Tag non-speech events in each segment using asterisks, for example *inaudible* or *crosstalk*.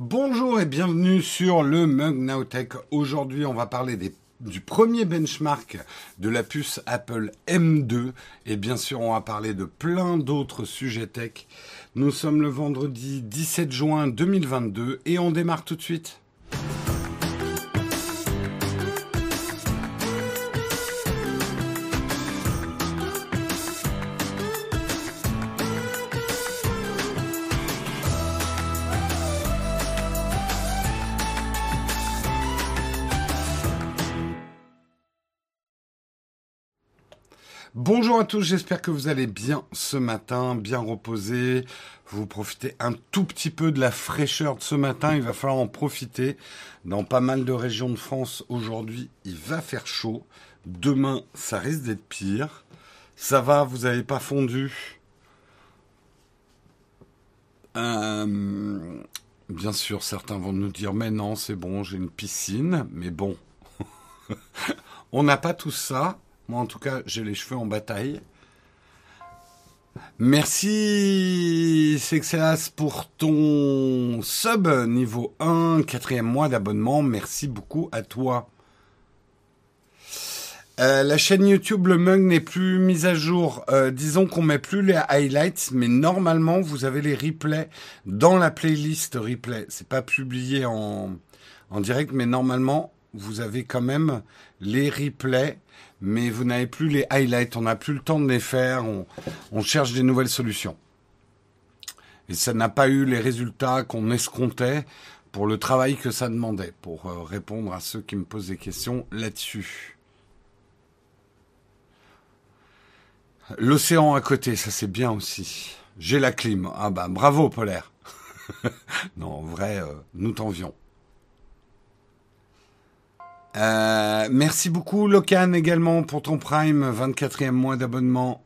Bonjour et bienvenue sur le Mug Nowtech. Aujourd'hui, on va parler du premier benchmark de la puce Apple M2 et bien sûr, on va parler de plein d'autres sujets tech. Nous sommes le vendredi 17 juin 2022 et on démarre tout de suite. Bonjour à tous, j'espère que vous allez bien ce matin, bien reposé. Vous profitez un tout petit peu de la fraîcheur de ce matin, il va falloir en profiter. Dans pas mal de régions de France aujourd'hui, il va faire chaud. Demain, ça risque d'être pire. Ça va, vous n'avez pas fondu? Euh, Bien sûr, certains vont nous dire, mais non, c'est bon, j'ai une piscine. Mais bon, *laughs* on n'a pas tout ça. Moi, en tout cas, j'ai les cheveux en bataille. Merci, Sexelas, pour ton sub niveau 1, quatrième mois d'abonnement. Merci beaucoup à toi. Euh, la chaîne YouTube Le Mug n'est plus mise à jour. Euh, disons qu'on met plus les highlights, mais normalement vous avez les replays dans la playlist replay. C'est pas publié en, en direct, mais normalement vous avez quand même les replays, mais vous n'avez plus les highlights. On n'a plus le temps de les faire. On, cherche des nouvelles solutions. Et ça n'a pas eu les résultats qu'on escomptait pour le travail que ça demandait, pour euh, répondre à ceux qui me posent des questions là-dessus. L'océan à côté, ça c'est bien aussi. J'ai la clim. Ah bah bravo Polaire. *laughs* non, en vrai, euh, nous t'envions. Euh, merci beaucoup Locan également pour ton Prime, 24e mois d'abonnement.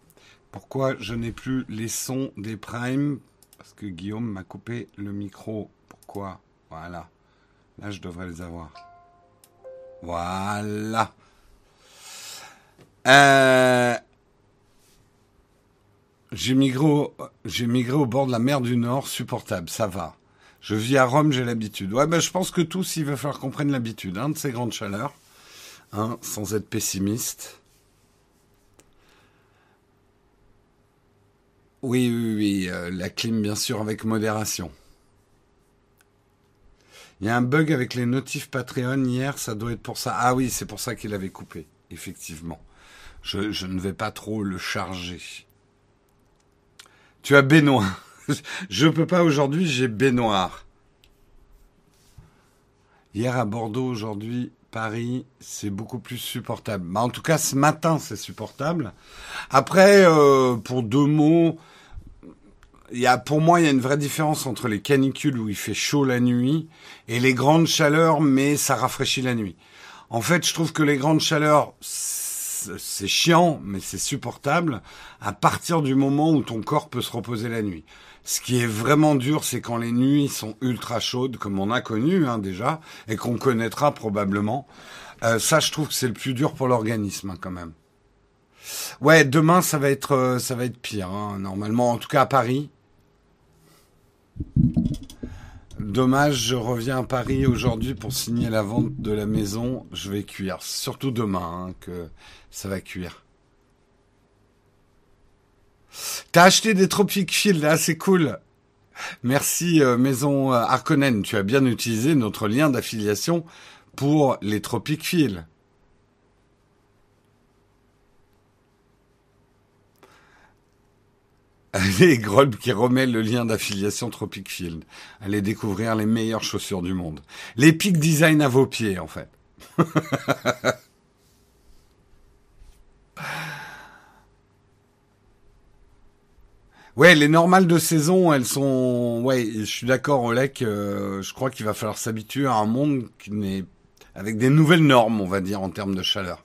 Pourquoi je n'ai plus les sons des Prime? Parce que Guillaume m'a coupé le micro. Pourquoi? Voilà. Là, je devrais les avoir. Voilà. Euh, j'ai migré, au, j'ai migré au bord de la mer du Nord, supportable, ça va. Je vis à Rome, j'ai l'habitude. Ouais, ben je pense que tous, il va falloir qu'on prenne l'habitude hein, de ces grandes chaleurs, hein, sans être pessimiste. Oui, oui, oui, euh, la clim, bien sûr, avec modération. Il y a un bug avec les notifs Patreon hier, ça doit être pour ça. Ah oui, c'est pour ça qu'il avait coupé, effectivement. Je, je ne vais pas trop le charger. Tu as Benoît. *laughs* Je peux pas aujourd'hui, j'ai baignoire. Hier à Bordeaux, aujourd'hui Paris, c'est beaucoup plus supportable. Bah, en tout cas, ce matin, c'est supportable. Après, euh, pour deux mots, y a, pour moi, il y a une vraie différence entre les canicules où il fait chaud la nuit et les grandes chaleurs, mais ça rafraîchit la nuit. En fait, je trouve que les grandes chaleurs, c'est chiant, mais c'est supportable à partir du moment où ton corps peut se reposer la nuit. Ce qui est vraiment dur, c'est quand les nuits sont ultra chaudes, comme on a connu hein, déjà, et qu'on connaîtra probablement. Euh, ça, je trouve que c'est le plus dur pour l'organisme hein, quand même. Ouais, demain ça va être euh, ça va être pire. Hein, normalement, en tout cas à Paris. Dommage, je reviens à Paris aujourd'hui pour signer la vente de la maison. Je vais cuire, surtout demain hein, que ça va cuire. T'as acheté des Tropic Field, là, c'est cool. Merci euh, Maison euh, Harkonnen, tu as bien utilisé notre lien d'affiliation pour les Tropic Field. Allez, *laughs* Grolb qui remet le lien d'affiliation Tropic Field. Allez découvrir les meilleures chaussures du monde. Les Design à vos pieds, en fait. *laughs* Ouais, les normales de saison, elles sont. Ouais, je suis d'accord, Olek. euh, je crois qu'il va falloir s'habituer à un monde qui n'est avec des nouvelles normes, on va dire, en termes de chaleur.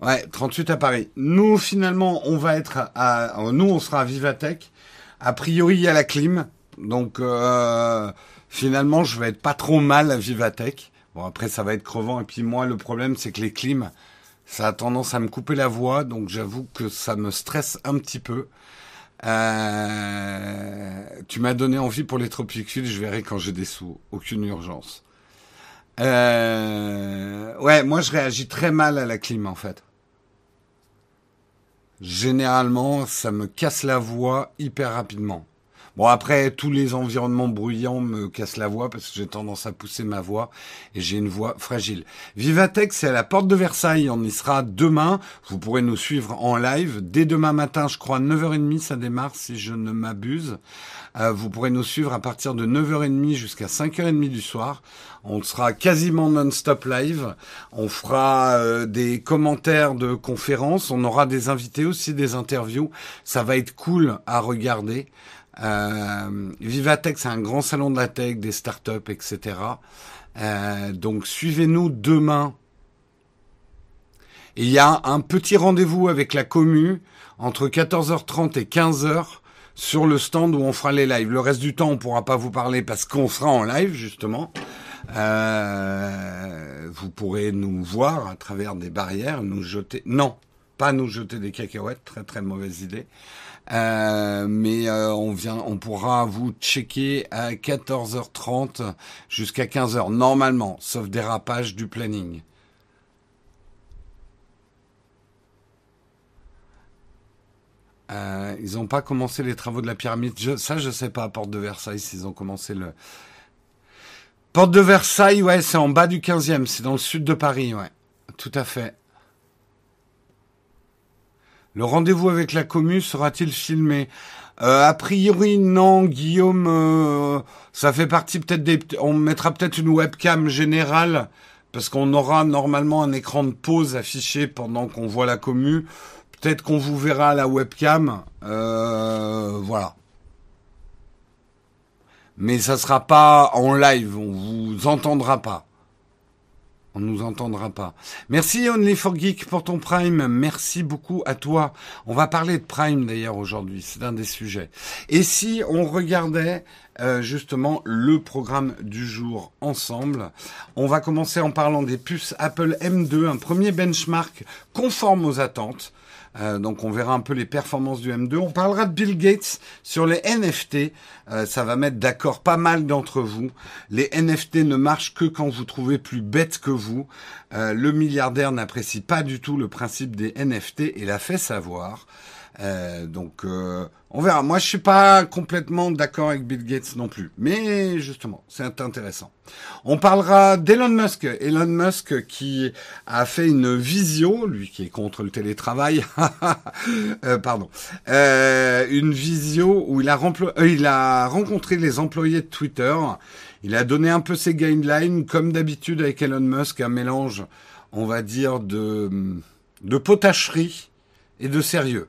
Ouais, 38 à Paris. Nous, finalement, on va être à. Nous, on sera à Vivatech. A priori, il y a la clim. Donc, euh, finalement, je vais être pas trop mal à Vivatech. Bon, après, ça va être crevant. Et puis, moi, le problème, c'est que les clims, ça a tendance à me couper la voix. Donc, j'avoue que ça me stresse un petit peu. Euh, tu m'as donné envie pour les tropiques je verrai quand j'ai des sous. Aucune urgence. Euh, ouais, moi je réagis très mal à la clim en fait. Généralement, ça me casse la voix hyper rapidement. Bon, après, tous les environnements bruyants me cassent la voix parce que j'ai tendance à pousser ma voix et j'ai une voix fragile. Vivatech, c'est à la porte de Versailles. On y sera demain. Vous pourrez nous suivre en live. Dès demain matin, je crois, 9h30, ça démarre si je ne m'abuse. Euh, vous pourrez nous suivre à partir de 9h30 jusqu'à 5h30 du soir. On sera quasiment non-stop live. On fera euh, des commentaires de conférences. On aura des invités aussi, des interviews. Ça va être cool à regarder. Euh, Vivatech, c'est un grand salon de la tech, des startups, etc. Euh, donc suivez-nous demain. Il y a un petit rendez-vous avec la commu entre 14h30 et 15h sur le stand où on fera les lives. Le reste du temps, on pourra pas vous parler parce qu'on sera en live justement. Euh, vous pourrez nous voir à travers des barrières, nous jeter. Non, pas nous jeter des cacahuètes, très très mauvaise idée. Euh, mais euh, on vient, on pourra vous checker à 14h30 jusqu'à 15h normalement, sauf dérapage du planning. Euh, ils n'ont pas commencé les travaux de la pyramide. Je, ça, je sais pas Porte de Versailles s'ils ont commencé le. Porte de Versailles, ouais, c'est en bas du 15e, c'est dans le sud de Paris, ouais. Tout à fait. Le rendez-vous avec la commu sera-t-il filmé euh, A priori, non, Guillaume. Euh, ça fait partie peut-être des. On mettra peut-être une webcam générale parce qu'on aura normalement un écran de pause affiché pendant qu'on voit la commu. Peut-être qu'on vous verra à la webcam. Euh, voilà. Mais ça sera pas en live. On vous entendra pas. On nous entendra pas. Merci Only for Geek pour ton Prime. Merci beaucoup à toi. On va parler de Prime d'ailleurs aujourd'hui. C'est un des sujets. Et si on regardait euh, justement le programme du jour ensemble, on va commencer en parlant des puces Apple M2, un premier benchmark conforme aux attentes. Euh, donc on verra un peu les performances du M2. On parlera de Bill Gates sur les NFT. Euh, ça va mettre d'accord pas mal d'entre vous. Les NFT ne marchent que quand vous trouvez plus bête que vous. Euh, le milliardaire n'apprécie pas du tout le principe des NFT et l'a fait savoir. Euh, donc euh, on verra. Moi, je suis pas complètement d'accord avec Bill Gates non plus, mais justement, c'est intéressant. On parlera d'Elon Musk. Elon Musk qui a fait une visio, lui qui est contre le télétravail, *laughs* euh, pardon, une visio où il a, il a rencontré les employés de Twitter. Il a donné un peu ses guidelines, comme d'habitude avec Elon Musk, un mélange, on va dire, de, de potacherie et de sérieux.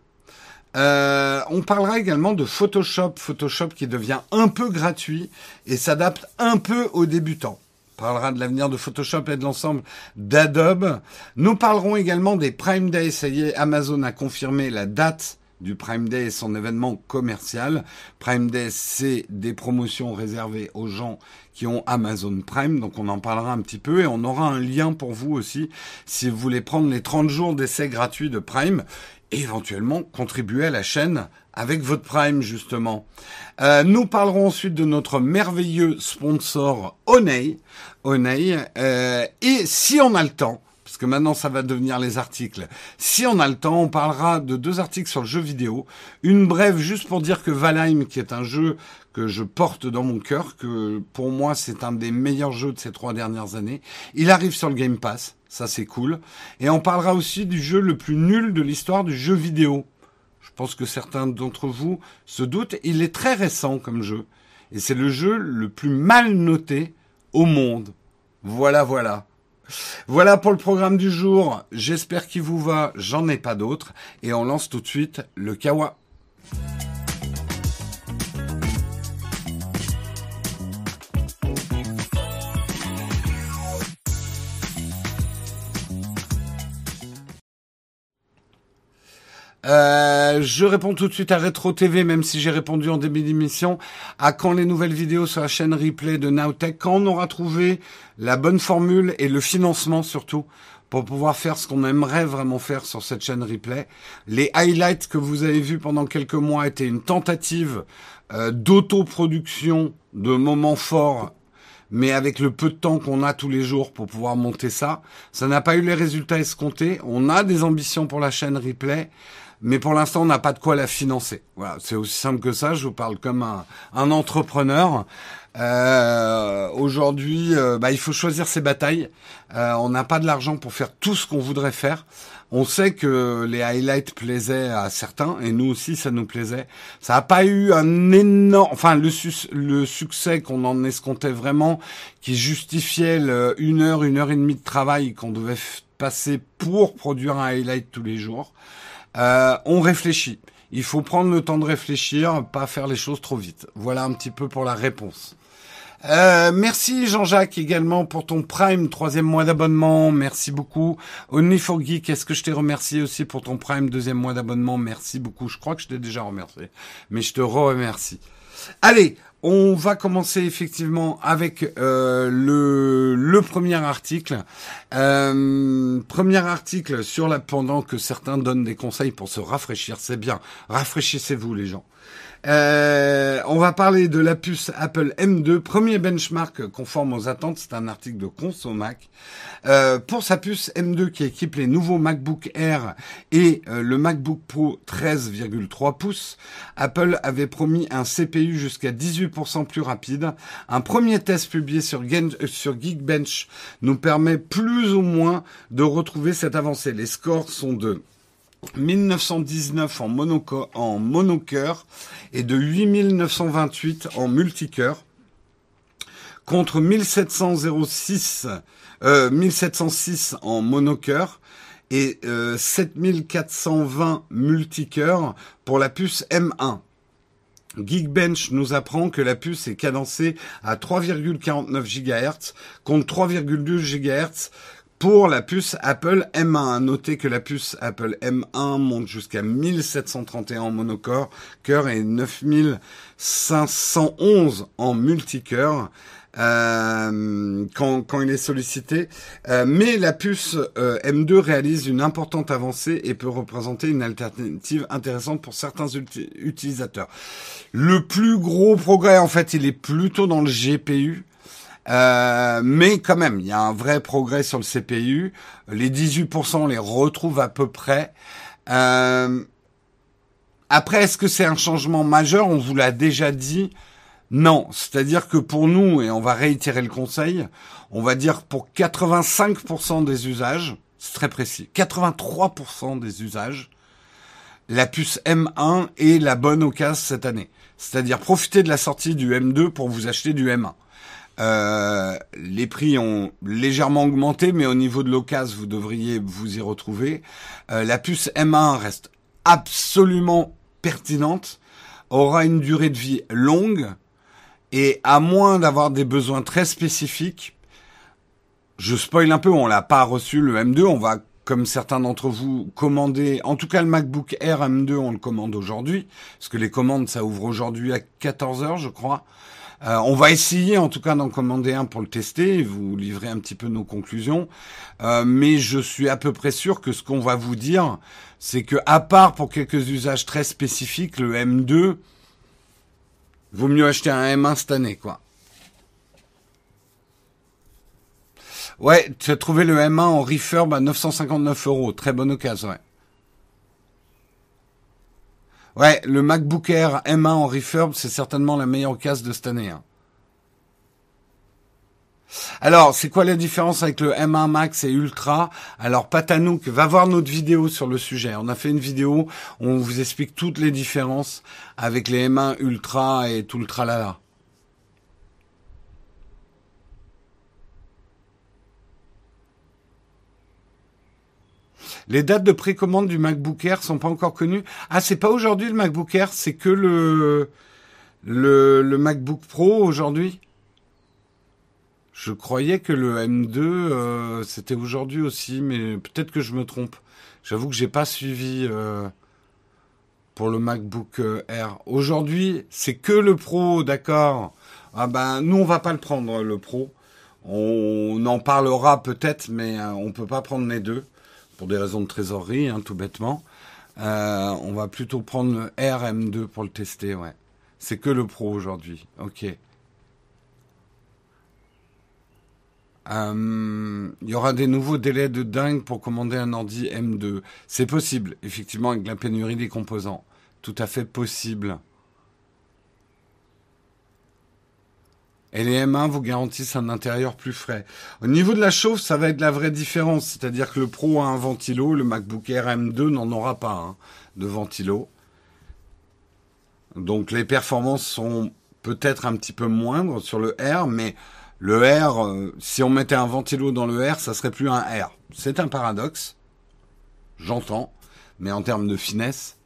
Euh, on parlera également de Photoshop, Photoshop qui devient un peu gratuit et s'adapte un peu aux débutants. On parlera de l'avenir de Photoshop et de l'ensemble d'Adobe. Nous parlerons également des Prime Day. Ça y est, Amazon a confirmé la date du Prime Day et son événement commercial. Prime Day, c'est des promotions réservées aux gens qui ont Amazon Prime, donc on en parlera un petit peu et on aura un lien pour vous aussi si vous voulez prendre les 30 jours d'essai gratuit de Prime éventuellement contribuer à la chaîne avec votre Prime justement. Euh, nous parlerons ensuite de notre merveilleux sponsor Onei. Onei. Euh, et si on a le temps, parce que maintenant ça va devenir les articles. Si on a le temps, on parlera de deux articles sur le jeu vidéo. Une brève juste pour dire que Valheim, qui est un jeu que je porte dans mon cœur, que pour moi c'est un des meilleurs jeux de ces trois dernières années, il arrive sur le Game Pass. Ça, c'est cool. Et on parlera aussi du jeu le plus nul de l'histoire du jeu vidéo. Je pense que certains d'entre vous se doutent. Il est très récent comme jeu. Et c'est le jeu le plus mal noté au monde. Voilà, voilà. Voilà pour le programme du jour. J'espère qu'il vous va. J'en ai pas d'autres. Et on lance tout de suite le Kawa. Euh, je réponds tout de suite à Retro TV, même si j'ai répondu en début d'émission, à quand les nouvelles vidéos sur la chaîne replay de Nowtech, quand on aura trouvé la bonne formule et le financement surtout pour pouvoir faire ce qu'on aimerait vraiment faire sur cette chaîne replay. Les highlights que vous avez vus pendant quelques mois étaient une tentative euh, d'autoproduction de moments forts mais avec le peu de temps qu'on a tous les jours pour pouvoir monter ça, ça n'a pas eu les résultats escomptés. On a des ambitions pour la chaîne replay, mais pour l'instant, on n'a pas de quoi la financer. Voilà, c'est aussi simple que ça. Je vous parle comme un, un entrepreneur. Euh, Aujourd'hui, euh, bah, il faut choisir ses batailles. Euh, on n'a pas de l'argent pour faire tout ce qu'on voudrait faire. On sait que les highlights plaisaient à certains, et nous aussi, ça nous plaisait. Ça n'a pas eu un énorme, enfin le, le succès qu'on en escomptait vraiment, qui justifiait le une heure, une heure et demie de travail qu'on devait passer pour produire un highlight tous les jours. Euh, on réfléchit. Il faut prendre le temps de réfléchir, pas faire les choses trop vite. Voilà un petit peu pour la réponse. Euh, merci Jean-Jacques également pour ton Prime, troisième mois d'abonnement. Merci beaucoup. Only for Geek, est-ce que je t'ai remercié aussi pour ton Prime, deuxième mois d'abonnement? Merci beaucoup. Je crois que je t'ai déjà remercié, mais je te remercie. Allez, on va commencer effectivement avec euh, le, premier article. Euh, premier article sur la pendant que certains donnent des conseils pour se rafraîchir, c'est bien. Rafraîchissez-vous les gens. Euh, on va parler de la puce Apple M2, premier benchmark conforme aux attentes. C'est un article de Consomac. Euh, pour sa puce M2 qui équipe les nouveaux MacBook Air et euh, le MacBook Pro 13,3 pouces, Apple avait promis un CPU jusqu'à 18% plus rapide. Un premier test publié sur, sur Geekbench nous permet plus ou moins de retrouver cette avancée. Les scores sont de 1919 en, monoco en et de 8928 en multicœur contre 1706, euh, 1706 en monocœur et euh, 7420 multicœur pour la puce M1. Geekbench nous apprend que la puce est cadencée à 3,49 GHz contre 3,2 GHz pour la puce Apple M1. Notez que la puce Apple M1 monte jusqu'à 1731 en monocore cœur et 9511 en multicœur. Euh, quand, il est sollicité. Euh, mais la puce euh, M2 réalise une importante avancée et peut représenter une alternative intéressante pour certains utilisateurs. Le plus gros progrès, en fait, il est plutôt dans le GPU. Euh, mais quand même, il y a un vrai progrès sur le CPU. Les 18%, on les retrouve à peu près. Euh, après, est-ce que c'est un changement majeur? On vous l'a déjà dit. Non, c'est-à-dire que pour nous, et on va réitérer le conseil, on va dire pour 85% des usages, c'est très précis, 83% des usages, la puce M1 est la bonne occasion cette année. C'est-à-dire profiter de la sortie du M2 pour vous acheter du M1. Euh, les prix ont légèrement augmenté, mais au niveau de l'occasion, vous devriez vous y retrouver. Euh, la puce M1 reste absolument pertinente, aura une durée de vie longue, et à moins d'avoir des besoins très spécifiques, je spoil un peu, on l'a pas reçu le M2, on va comme certains d'entre vous commander, en tout cas le MacBook Air M2, on le commande aujourd'hui, parce que les commandes ça ouvre aujourd'hui à 14h je crois. Euh, on va essayer en tout cas d'en commander un pour le tester vous livrer un petit peu nos conclusions. Euh, mais je suis à peu près sûr que ce qu'on va vous dire, c'est que à part pour quelques usages très spécifiques, le M2 vaut mieux acheter un M1 cette année, quoi. Ouais, tu as trouvé le M1 en refurb à 959 euros. Très bonne occasion, ouais. Ouais, le MacBook Air M1 en refurb, c'est certainement la meilleure case de cette année. Hein. Alors, c'est quoi la différence avec le M1 Max et Ultra? Alors, Patanouk va voir notre vidéo sur le sujet. On a fait une vidéo où on vous explique toutes les différences avec les M1 Ultra et tout le tralala. Les dates de précommande du MacBook Air sont pas encore connues. Ah, c'est pas aujourd'hui le MacBook Air, c'est que le, le, MacBook Pro aujourd'hui. Je croyais que le M2 euh, c'était aujourd'hui aussi, mais peut-être que je me trompe. J'avoue que j'ai pas suivi euh, pour le MacBook euh, Air. Aujourd'hui, c'est que le Pro, d'accord. Ah ben nous on va pas le prendre le Pro. On en parlera peut-être, mais on peut pas prendre les deux pour des raisons de trésorerie, hein, tout bêtement. Euh, on va plutôt prendre le RM2 pour le tester, ouais. C'est que le Pro aujourd'hui. Ok. Euh, il y aura des nouveaux délais de dingue pour commander un ordi M2. C'est possible, effectivement, avec la pénurie des composants. Tout à fait possible. Et les M1 vous garantissent un intérieur plus frais. Au niveau de la chauffe, ça va être la vraie différence. C'est-à-dire que le Pro a un ventilo, le MacBook Air M2 n'en aura pas hein, de ventilo. Donc les performances sont peut-être un petit peu moindres sur le R, mais le R, euh, si on mettait un ventilo dans le R, ça serait plus un R. C'est un paradoxe. J'entends. Mais en termes de finesse,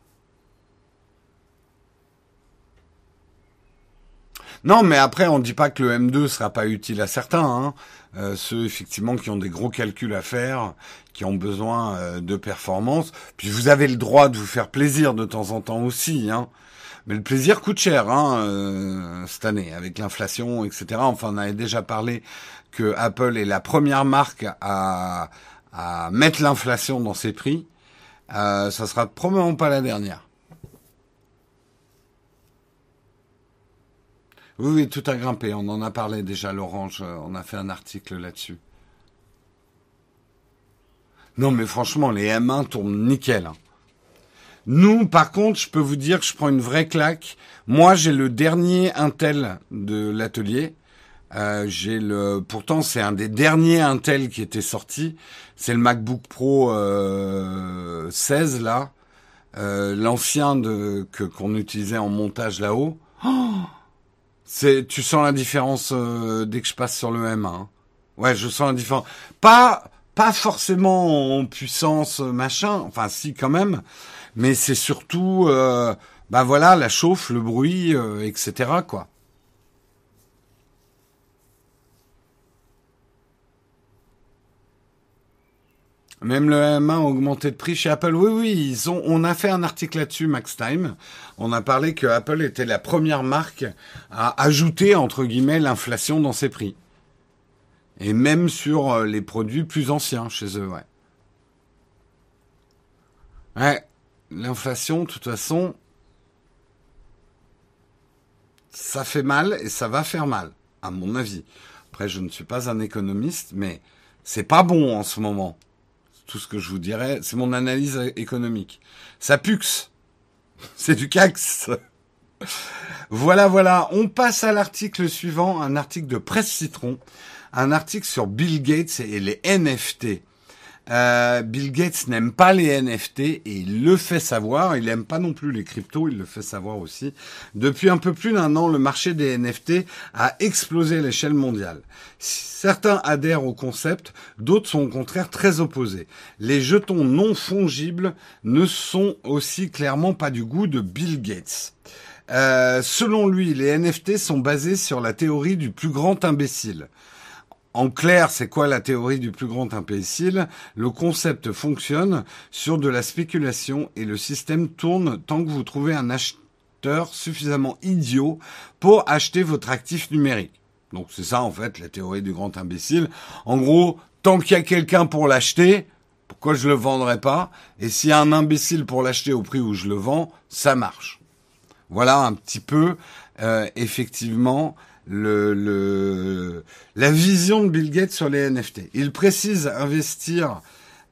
Non, mais après, on ne dit pas que le M2 sera pas utile à certains. Hein. Euh, ceux effectivement qui ont des gros calculs à faire, qui ont besoin euh, de performance. Puis vous avez le droit de vous faire plaisir de temps en temps aussi. Hein. Mais le plaisir coûte cher hein, euh, cette année, avec l'inflation, etc. Enfin, on avait déjà parlé que Apple est la première marque à, à mettre l'inflation dans ses prix. Euh, ça sera probablement pas la dernière. Oui, oui, tout a grimpé. On en a parlé déjà, l'orange. Euh, on a fait un article là-dessus. Non, mais franchement, les M1 tournent nickel. Hein. Nous, par contre, je peux vous dire que je prends une vraie claque. Moi, j'ai le dernier Intel de l'atelier. Euh, pourtant, c'est un des derniers Intel qui était sorti. C'est le MacBook Pro euh, 16 là, euh, l'ancien que qu'on utilisait en montage là-haut. Oh c'est, tu sens la différence euh, dès que je passe sur le M1. Hein. Ouais, je sens la différence. Pas, pas forcément en puissance machin. Enfin, si quand même. Mais c'est surtout, euh, bah voilà, la chauffe, le bruit, euh, etc. Quoi. Même le M1 a augmenté de prix chez Apple. Oui, oui, ils ont, on a fait un article là-dessus, Max Time. On a parlé que Apple était la première marque à ajouter, entre guillemets, l'inflation dans ses prix. Et même sur euh, les produits plus anciens chez eux, ouais. Ouais, l'inflation, de toute façon, ça fait mal et ça va faire mal, à mon avis. Après, je ne suis pas un économiste, mais c'est pas bon en ce moment tout ce que je vous dirais. C'est mon analyse économique. Ça pux. *laughs* C'est du cax. voilà, voilà. On passe à l'article suivant, un article de Presse Citron, un article sur Bill Gates et les NFT. Euh, Bill Gates n'aime pas les NFT et il le fait savoir. Il n'aime pas non plus les cryptos, il le fait savoir aussi. Depuis un peu plus d'un an, le marché des NFT a explosé à l'échelle mondiale. Certains adhèrent au concept, d'autres sont au contraire très opposés. Les jetons non fongibles ne sont aussi clairement pas du goût de Bill Gates. Euh, selon lui, les NFT sont basés sur la théorie du plus grand imbécile. En clair, c'est quoi la théorie du plus grand imbécile? Le concept fonctionne sur de la spéculation et le système tourne tant que vous trouvez un acheteur suffisamment idiot pour acheter votre actif numérique. Donc c'est ça en fait la théorie du grand imbécile. En gros, tant qu'il y a quelqu'un pour l'acheter, pourquoi je le vendrais pas? Et s'il y a un imbécile pour l'acheter au prix où je le vends, ça marche. Voilà un petit peu euh, effectivement le, le, la vision de Bill Gates sur les NFT. Il précise investir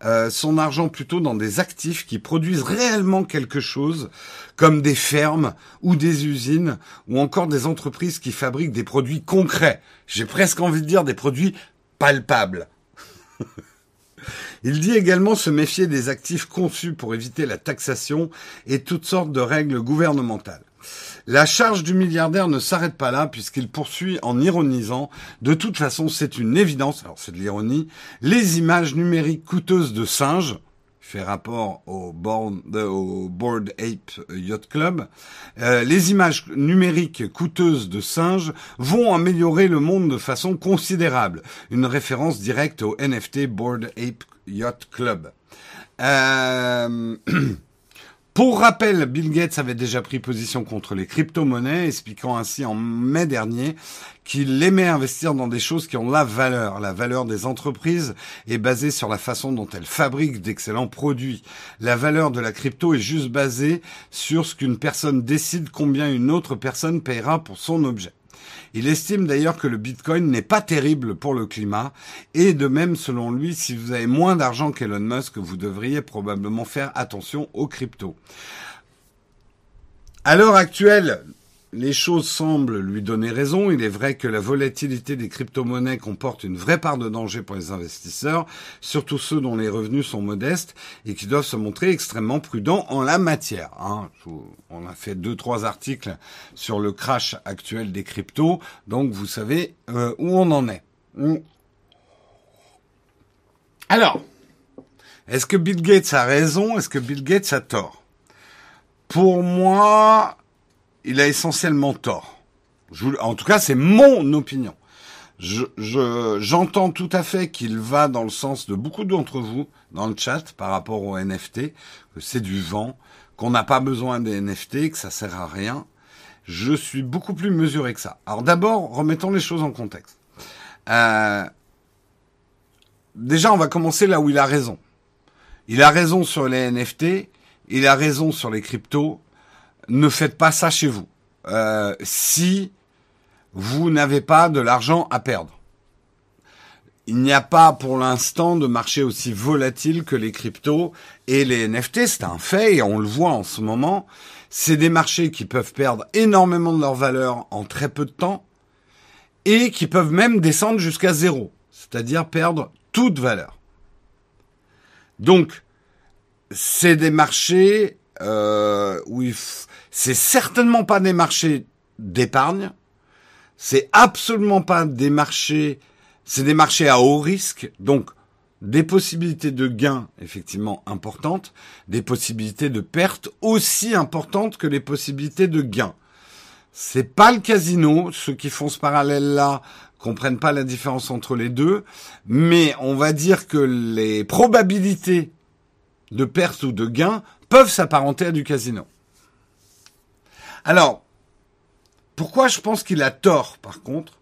euh, son argent plutôt dans des actifs qui produisent réellement quelque chose, comme des fermes ou des usines, ou encore des entreprises qui fabriquent des produits concrets. J'ai presque envie de dire des produits palpables. *laughs* Il dit également se méfier des actifs conçus pour éviter la taxation et toutes sortes de règles gouvernementales. La charge du milliardaire ne s'arrête pas là puisqu'il poursuit en ironisant. De toute façon, c'est une évidence, alors c'est de l'ironie, les images numériques coûteuses de singes, fait rapport au, Board Ape Yacht Club, euh, les images numériques coûteuses de singes vont améliorer le monde de façon considérable. Une référence directe au NFT Board Ape Yacht Club. Euh, *clears throat* Pour rappel, Bill Gates avait déjà pris position contre les crypto-monnaies, expliquant ainsi en mai dernier qu'il aimait investir dans des choses qui ont la valeur. La valeur des entreprises est basée sur la façon dont elles fabriquent d'excellents produits. La valeur de la crypto est juste basée sur ce qu'une personne décide combien une autre personne paiera pour son objet. Il estime d'ailleurs que le Bitcoin n'est pas terrible pour le climat et de même selon lui, si vous avez moins d'argent qu'Elon Musk, vous devriez probablement faire attention aux cryptos. À l'heure actuelle, les choses semblent lui donner raison. Il est vrai que la volatilité des crypto-monnaies comporte une vraie part de danger pour les investisseurs, surtout ceux dont les revenus sont modestes et qui doivent se montrer extrêmement prudents en la matière. Hein. On a fait deux, trois articles sur le crash actuel des cryptos, donc vous savez euh, où on en est. Hmm. Alors, est-ce que Bill Gates a raison? Est-ce que Bill Gates a tort? Pour moi, il a essentiellement tort. en tout cas, c'est mon opinion. j'entends tout à fait qu'il va dans le sens de beaucoup d'entre vous dans le chat par rapport aux NFT, que c'est du vent, qu'on n'a pas besoin des NFT, que ça sert à rien. Je suis beaucoup plus mesuré que ça. Alors d'abord, remettons les choses en contexte. Euh, déjà, on va commencer là où il a raison. Il a raison sur les NFT, il a raison sur les cryptos, ne faites pas ça chez vous. Euh, si vous n'avez pas de l'argent à perdre. Il n'y a pas pour l'instant de marché aussi volatile que les cryptos et les NFT, c'est un fait et on le voit en ce moment. C'est des marchés qui peuvent perdre énormément de leur valeur en très peu de temps et qui peuvent même descendre jusqu'à zéro, c'est-à-dire perdre toute valeur. Donc, c'est des marchés euh, où il c'est certainement pas des marchés d'épargne. C'est absolument pas des marchés, c'est des marchés à haut risque. Donc, des possibilités de gains effectivement importantes, des possibilités de pertes aussi importantes que les possibilités de gains. C'est pas le casino. Ceux qui font ce parallèle-là comprennent pas la différence entre les deux, mais on va dire que les probabilités de perte ou de gains peuvent s'apparenter à du casino. Alors, pourquoi je pense qu'il a tort, par contre?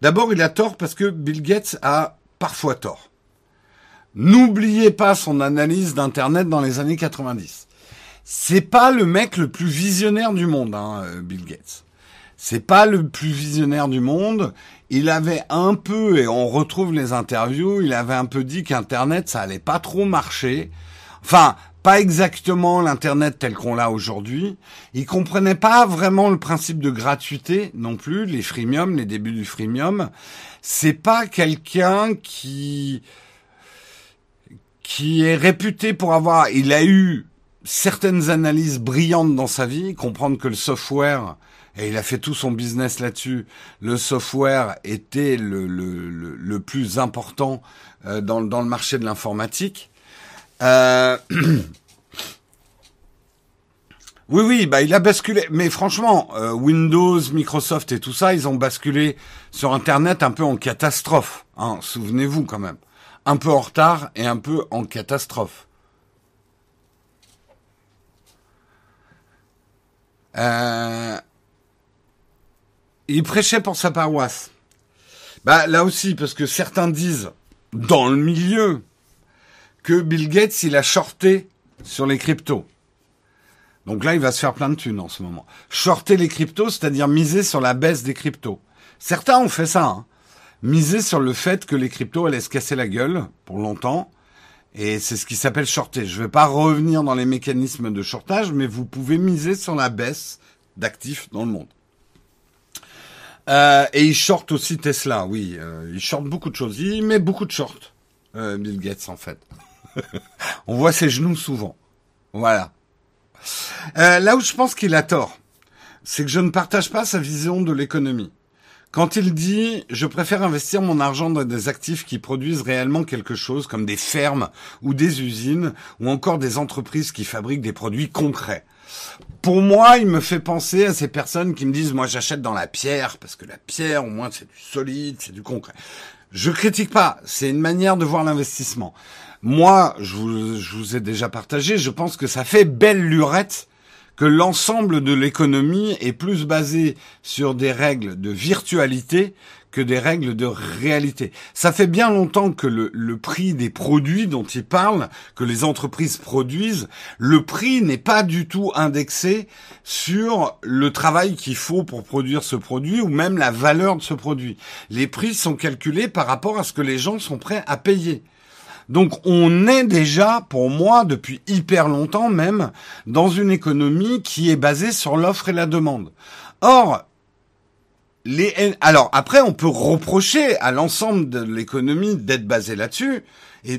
D'abord, il a tort parce que Bill Gates a parfois tort. N'oubliez pas son analyse d'Internet dans les années 90. C'est pas le mec le plus visionnaire du monde, hein, euh, Bill Gates. C'est pas le plus visionnaire du monde. Il avait un peu, et on retrouve les interviews, il avait un peu dit qu'Internet, ça allait pas trop marcher. Enfin, pas exactement l'internet tel qu'on l'a aujourd'hui. Il comprenait pas vraiment le principe de gratuité non plus, les freemium, les débuts du freemium. C'est pas quelqu'un qui qui est réputé pour avoir, il a eu certaines analyses brillantes dans sa vie, comprendre que le software, et il a fait tout son business là-dessus, le software était le, le, le, plus important euh, dans, dans le marché de l'informatique. Euh, *clears throat* oui, oui, bah il a basculé. Mais franchement, euh, Windows, Microsoft et tout ça, ils ont basculé sur Internet un peu en catastrophe. Hein, Souvenez-vous quand même. Un peu en retard et un peu en catastrophe. Euh, il prêchait pour sa paroisse. Bah là aussi, parce que certains disent, dans le milieu, que Bill Gates, il a shorté sur les cryptos. Donc là, il va se faire plein de thunes en ce moment. Shorter les cryptos, c'est-à-dire miser sur la baisse des cryptos. Certains ont fait ça. Hein. Miser sur le fait que les cryptos allaient se casser la gueule pour longtemps. Et c'est ce qui s'appelle shorter. Je ne vais pas revenir dans les mécanismes de shortage, mais vous pouvez miser sur la baisse d'actifs dans le monde. Euh, et il short aussi Tesla, oui. Euh, il short beaucoup de choses. Il met beaucoup de shorts, euh, Bill Gates, en fait. *laughs* On voit ses genoux souvent. Voilà. Euh, là où je pense qu'il a tort, c'est que je ne partage pas sa vision de l'économie. Quand il dit je préfère investir mon argent dans des actifs qui produisent réellement quelque chose, comme des fermes ou des usines, ou encore des entreprises qui fabriquent des produits concrets. Pour moi, il me fait penser à ces personnes qui me disent, moi j'achète dans la pierre, parce que la pierre, au moins, c'est du solide, c'est du concret. Je critique pas, c'est une manière de voir l'investissement. Moi, je vous, ai déjà partagé, je pense que ça fait belle lurette que l'ensemble de l'économie est plus basé sur des règles de virtualité que des règles de réalité. Ça fait bien longtemps que le, prix des produits dont il parle, que les entreprises produisent, le prix n'est pas du tout indexé sur le travail qu'il faut pour produire ce produit ou même la valeur de ce produit. Les prix sont calculés par rapport à ce que les gens sont prêts à payer. Donc on est déjà, pour moi, depuis hyper longtemps même, dans une économie qui est basée sur l'offre et la demande. Or, alors après, on peut reprocher à l'ensemble de l'économie d'être basée là-dessus,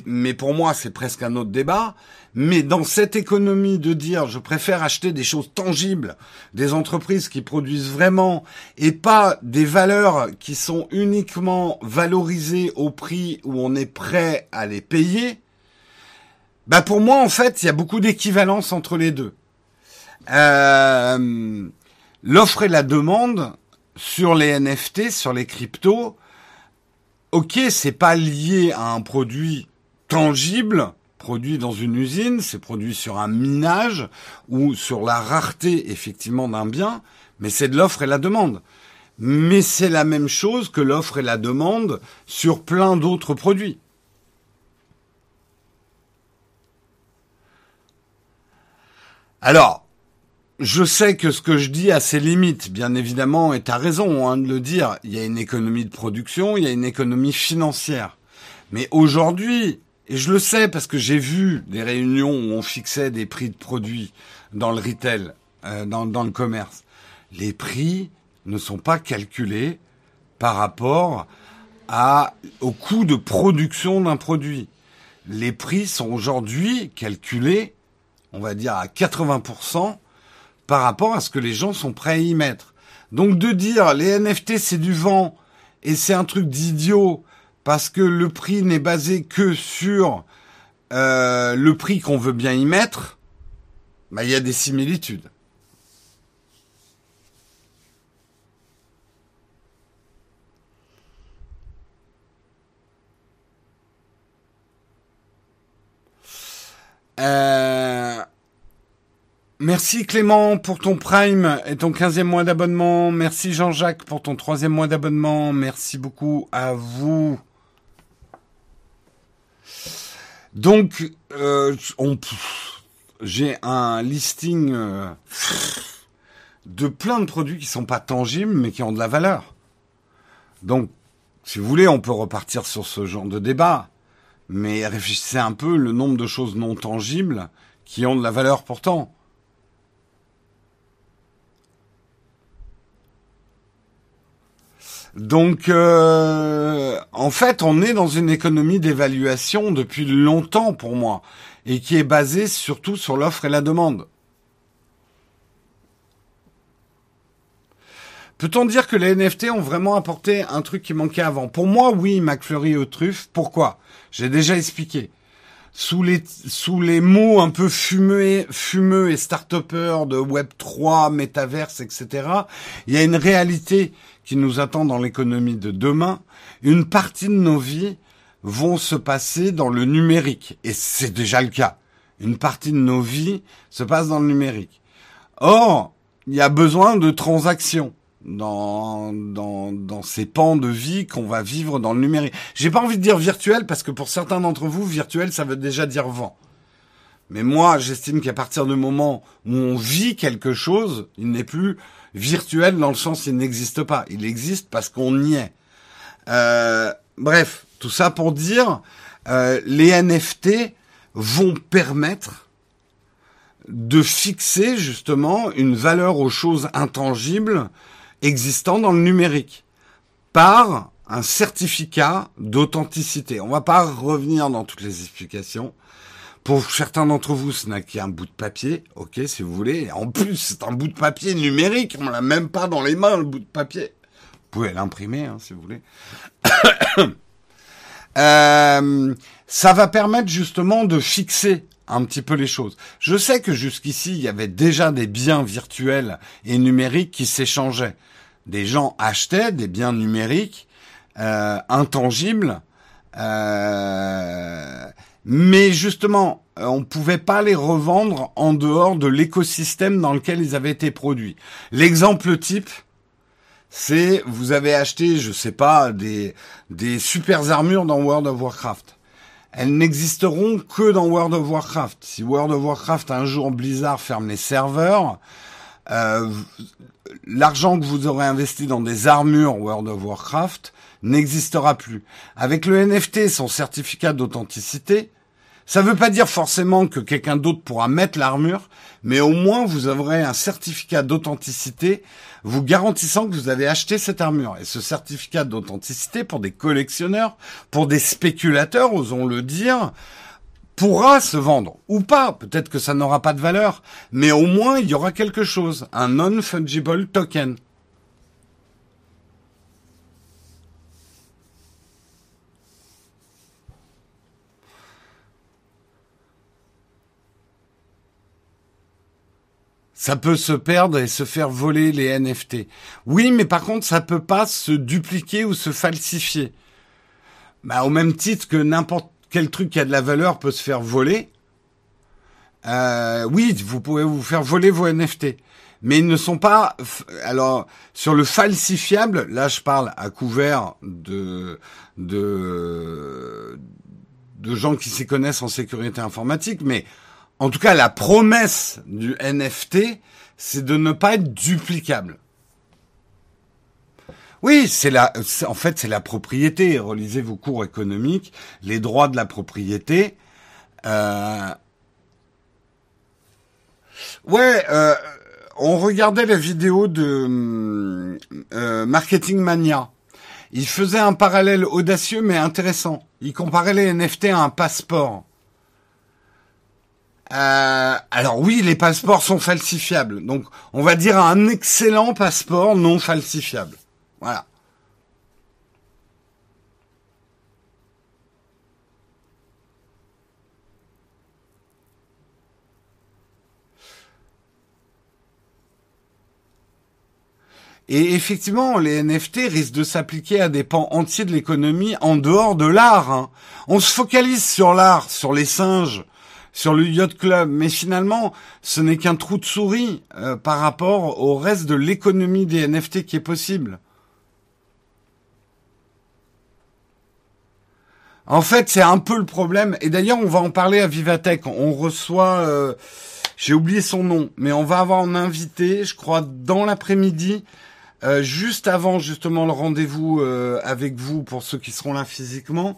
mais pour moi, c'est presque un autre débat. Mais dans cette économie de dire je préfère acheter des choses tangibles, des entreprises qui produisent vraiment, et pas des valeurs qui sont uniquement valorisées au prix où on est prêt à les payer, bah pour moi en fait il y a beaucoup d'équivalence entre les deux. Euh, L'offre et la demande sur les NFT, sur les cryptos, ok c'est pas lié à un produit tangible, produit dans une usine, c'est produit sur un minage ou sur la rareté effectivement d'un bien, mais c'est de l'offre et la demande. Mais c'est la même chose que l'offre et la demande sur plein d'autres produits. Alors, je sais que ce que je dis a ses limites, bien évidemment, et tu as raison hein, de le dire. Il y a une économie de production, il y a une économie financière. Mais aujourd'hui, et je le sais parce que j'ai vu des réunions où on fixait des prix de produits dans le retail, euh, dans, dans le commerce. Les prix ne sont pas calculés par rapport à, au coût de production d'un produit. Les prix sont aujourd'hui calculés, on va dire à 80% par rapport à ce que les gens sont prêts à y mettre. Donc de dire les NFT c'est du vent et c'est un truc d'idiot parce que le prix n'est basé que sur euh, le prix qu'on veut bien y mettre, bah, il y a des similitudes. Euh, merci Clément pour ton Prime et ton 15e mois d'abonnement. Merci Jean-Jacques pour ton troisième mois d'abonnement. Merci beaucoup à vous. Donc, euh, j'ai un listing euh, de plein de produits qui sont pas tangibles, mais qui ont de la valeur. Donc, si vous voulez, on peut repartir sur ce genre de débat. Mais réfléchissez un peu le nombre de choses non tangibles qui ont de la valeur pourtant. Donc, euh, en fait, on est dans une économie d'évaluation depuis longtemps pour moi, et qui est basée surtout sur l'offre et la demande. Peut-on dire que les NFT ont vraiment apporté un truc qui manquait avant? Pour moi, oui, McFlurry aux truffes. Pourquoi? J'ai déjà expliqué. Sous les, sous les mots un peu fumeux, et start de Web 3, métaverse, etc., il y a une réalité qui nous attend dans l'économie de demain, une partie de nos vies vont se passer dans le numérique. Et c'est déjà le cas. Une partie de nos vies se passe dans le numérique. Or, il y a besoin de transactions dans, dans, dans ces pans de vie qu'on va vivre dans le numérique. J'ai pas envie de dire virtuel parce que pour certains d'entre vous, virtuel, ça veut déjà dire vent. Mais moi, j'estime qu'à partir du moment où on vit quelque chose, il n'est plus virtuel dans le sens il n'existe pas. Il existe parce qu'on y est. Euh, bref, tout ça pour dire, euh, les NFT vont permettre de fixer justement une valeur aux choses intangibles existant dans le numérique par un certificat d'authenticité. On va pas revenir dans toutes les explications. Pour certains d'entre vous, ce n'a qu'un bout de papier, ok, si vous voulez. En plus, c'est un bout de papier numérique. On l'a même pas dans les mains, le bout de papier. Vous pouvez l'imprimer, hein, si vous voulez. *coughs* euh, ça va permettre justement de fixer un petit peu les choses. Je sais que jusqu'ici, il y avait déjà des biens virtuels et numériques qui s'échangeaient. Des gens achetaient des biens numériques euh, intangibles, euh, mais justement, on ne pouvait pas les revendre en dehors de l'écosystème dans lequel ils avaient été produits. L'exemple type, c'est vous avez acheté, je sais pas, des des super armures dans World of Warcraft elles n'existeront que dans World of Warcraft. Si World of Warcraft un jour Blizzard ferme les serveurs, euh, l'argent que vous aurez investi dans des armures World of Warcraft n'existera plus. Avec le NFT, son certificat d'authenticité, ça ne veut pas dire forcément que quelqu'un d'autre pourra mettre l'armure, mais au moins vous aurez un certificat d'authenticité vous garantissant que vous avez acheté cette armure. Et ce certificat d'authenticité pour des collectionneurs, pour des spéculateurs, osons le dire, pourra se vendre ou pas. Peut-être que ça n'aura pas de valeur, mais au moins il y aura quelque chose, un non-fungible token. Ça peut se perdre et se faire voler les NFT. Oui, mais par contre, ça peut pas se dupliquer ou se falsifier. Bah, au même titre que n'importe quel truc qui a de la valeur peut se faire voler. Euh, oui, vous pouvez vous faire voler vos NFT. Mais ils ne sont pas... Alors, sur le falsifiable, là je parle à couvert de... de de gens qui s'y connaissent en sécurité informatique, mais en tout cas, la promesse du NFT, c'est de ne pas être duplicable. Oui, c'est la, en fait, c'est la propriété. Relisez vos cours économiques, les droits de la propriété. Euh... Ouais, euh, on regardait la vidéo de euh, Marketing Mania. Il faisait un parallèle audacieux mais intéressant. Il comparait les NFT à un passeport. Euh, alors oui, les passeports sont falsifiables. Donc on va dire un excellent passeport non falsifiable. Voilà. Et effectivement, les NFT risquent de s'appliquer à des pans entiers de l'économie en dehors de l'art. Hein. On se focalise sur l'art, sur les singes, sur le yacht club, mais finalement, ce n'est qu'un trou de souris euh, par rapport au reste de l'économie des NFT qui est possible. En fait, c'est un peu le problème. Et d'ailleurs, on va en parler à Vivatech. On reçoit, euh, j'ai oublié son nom, mais on va avoir un invité, je crois, dans l'après-midi, euh, juste avant justement le rendez-vous avec vous pour ceux qui seront là physiquement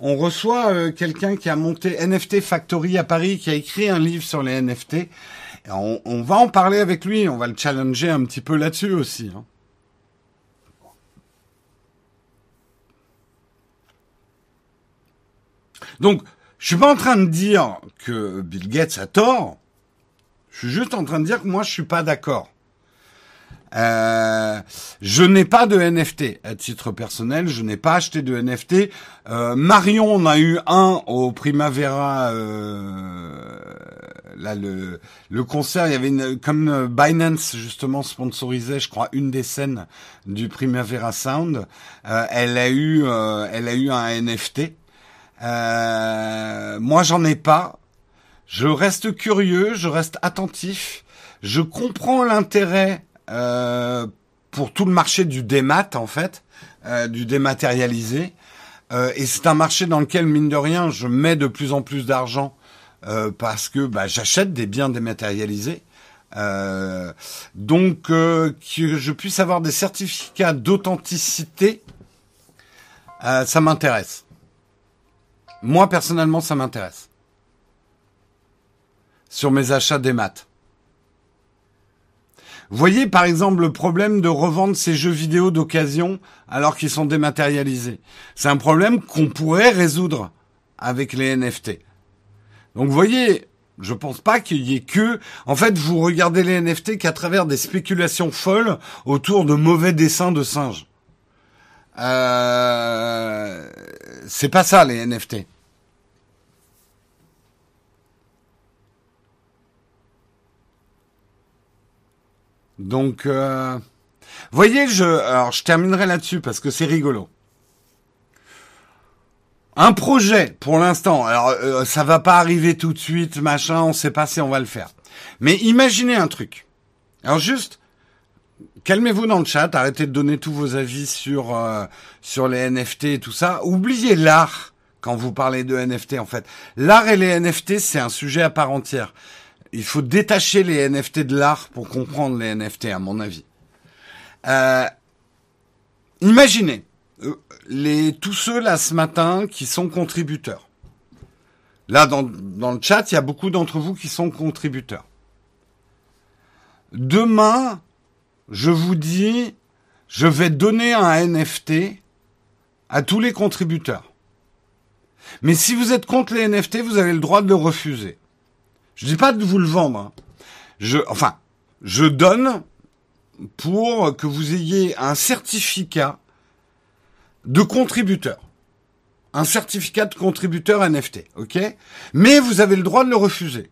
on reçoit euh, quelqu'un qui a monté NFT Factory à Paris, qui a écrit un livre sur les NFT. on, va en parler avec lui, on va le challenger un petit peu là-dessus aussi. Hein. Donc, je suis pas en train de dire que Bill Gates a tort. Je suis juste en train de dire que moi, je suis pas d'accord. Euh, je n'ai pas de NFT à titre personnel. Je n'ai pas acheté de NFT. Euh, Marion en a eu un au Primavera. Euh, là, le, le concert, il y avait une, comme Binance justement sponsorisait, je crois, une des scènes du Primavera Sound. Euh, elle a eu, euh, elle a eu un NFT. moi, j'en ai pas. Je reste curieux, je reste attentif. Je comprends l'intérêt euh, pour tout le marché du démat en fait, euh, du dématérialisé. Euh, et c'est un marché dans lequel mine de rien, je mets de plus en plus d'argent parce que bah, j'achète des biens dématérialisés. donc que je puisse avoir des certificats d'authenticité, ça m'intéresse. Moi personnellement, ça m'intéresse. Sur mes achats des maths. Voyez par exemple le problème de revendre ces jeux vidéo d'occasion alors qu'ils sont dématérialisés. C'est un problème qu'on pourrait résoudre avec les NFT. Donc voyez, je pense pas qu'il y ait que. En fait, vous regardez les NFT qu'à travers des spéculations folles autour de mauvais dessins de singes. Euh... C'est pas ça les NFT. Donc, euh, voyez, je, alors je terminerai là-dessus parce que c'est rigolo. Un projet, pour l'instant. Alors, euh, ça va pas arriver tout de suite, machin. On sait pas si on va le faire. Mais imaginez un truc. Alors juste, calmez-vous dans le chat. Arrêtez de donner tous vos avis sur euh, sur les NFT et tout ça. Oubliez l'art quand vous parlez de NFT. En fait, l'art et les NFT, c'est un sujet à part entière. Il faut détacher les NFT de l'art pour comprendre les NFT, à mon avis. Euh, imaginez, euh, les, tous ceux là ce matin qui sont contributeurs. Là, dans, dans le chat, il y a beaucoup d'entre vous qui sont contributeurs. Demain, je vous dis, je vais donner un NFT à tous les contributeurs. Mais si vous êtes contre les NFT, vous avez le droit de le refuser. Je dis pas de vous le vendre. Je, enfin, je donne pour que vous ayez un certificat de contributeur. Un certificat de contributeur NFT, ok? Mais vous avez le droit de le refuser.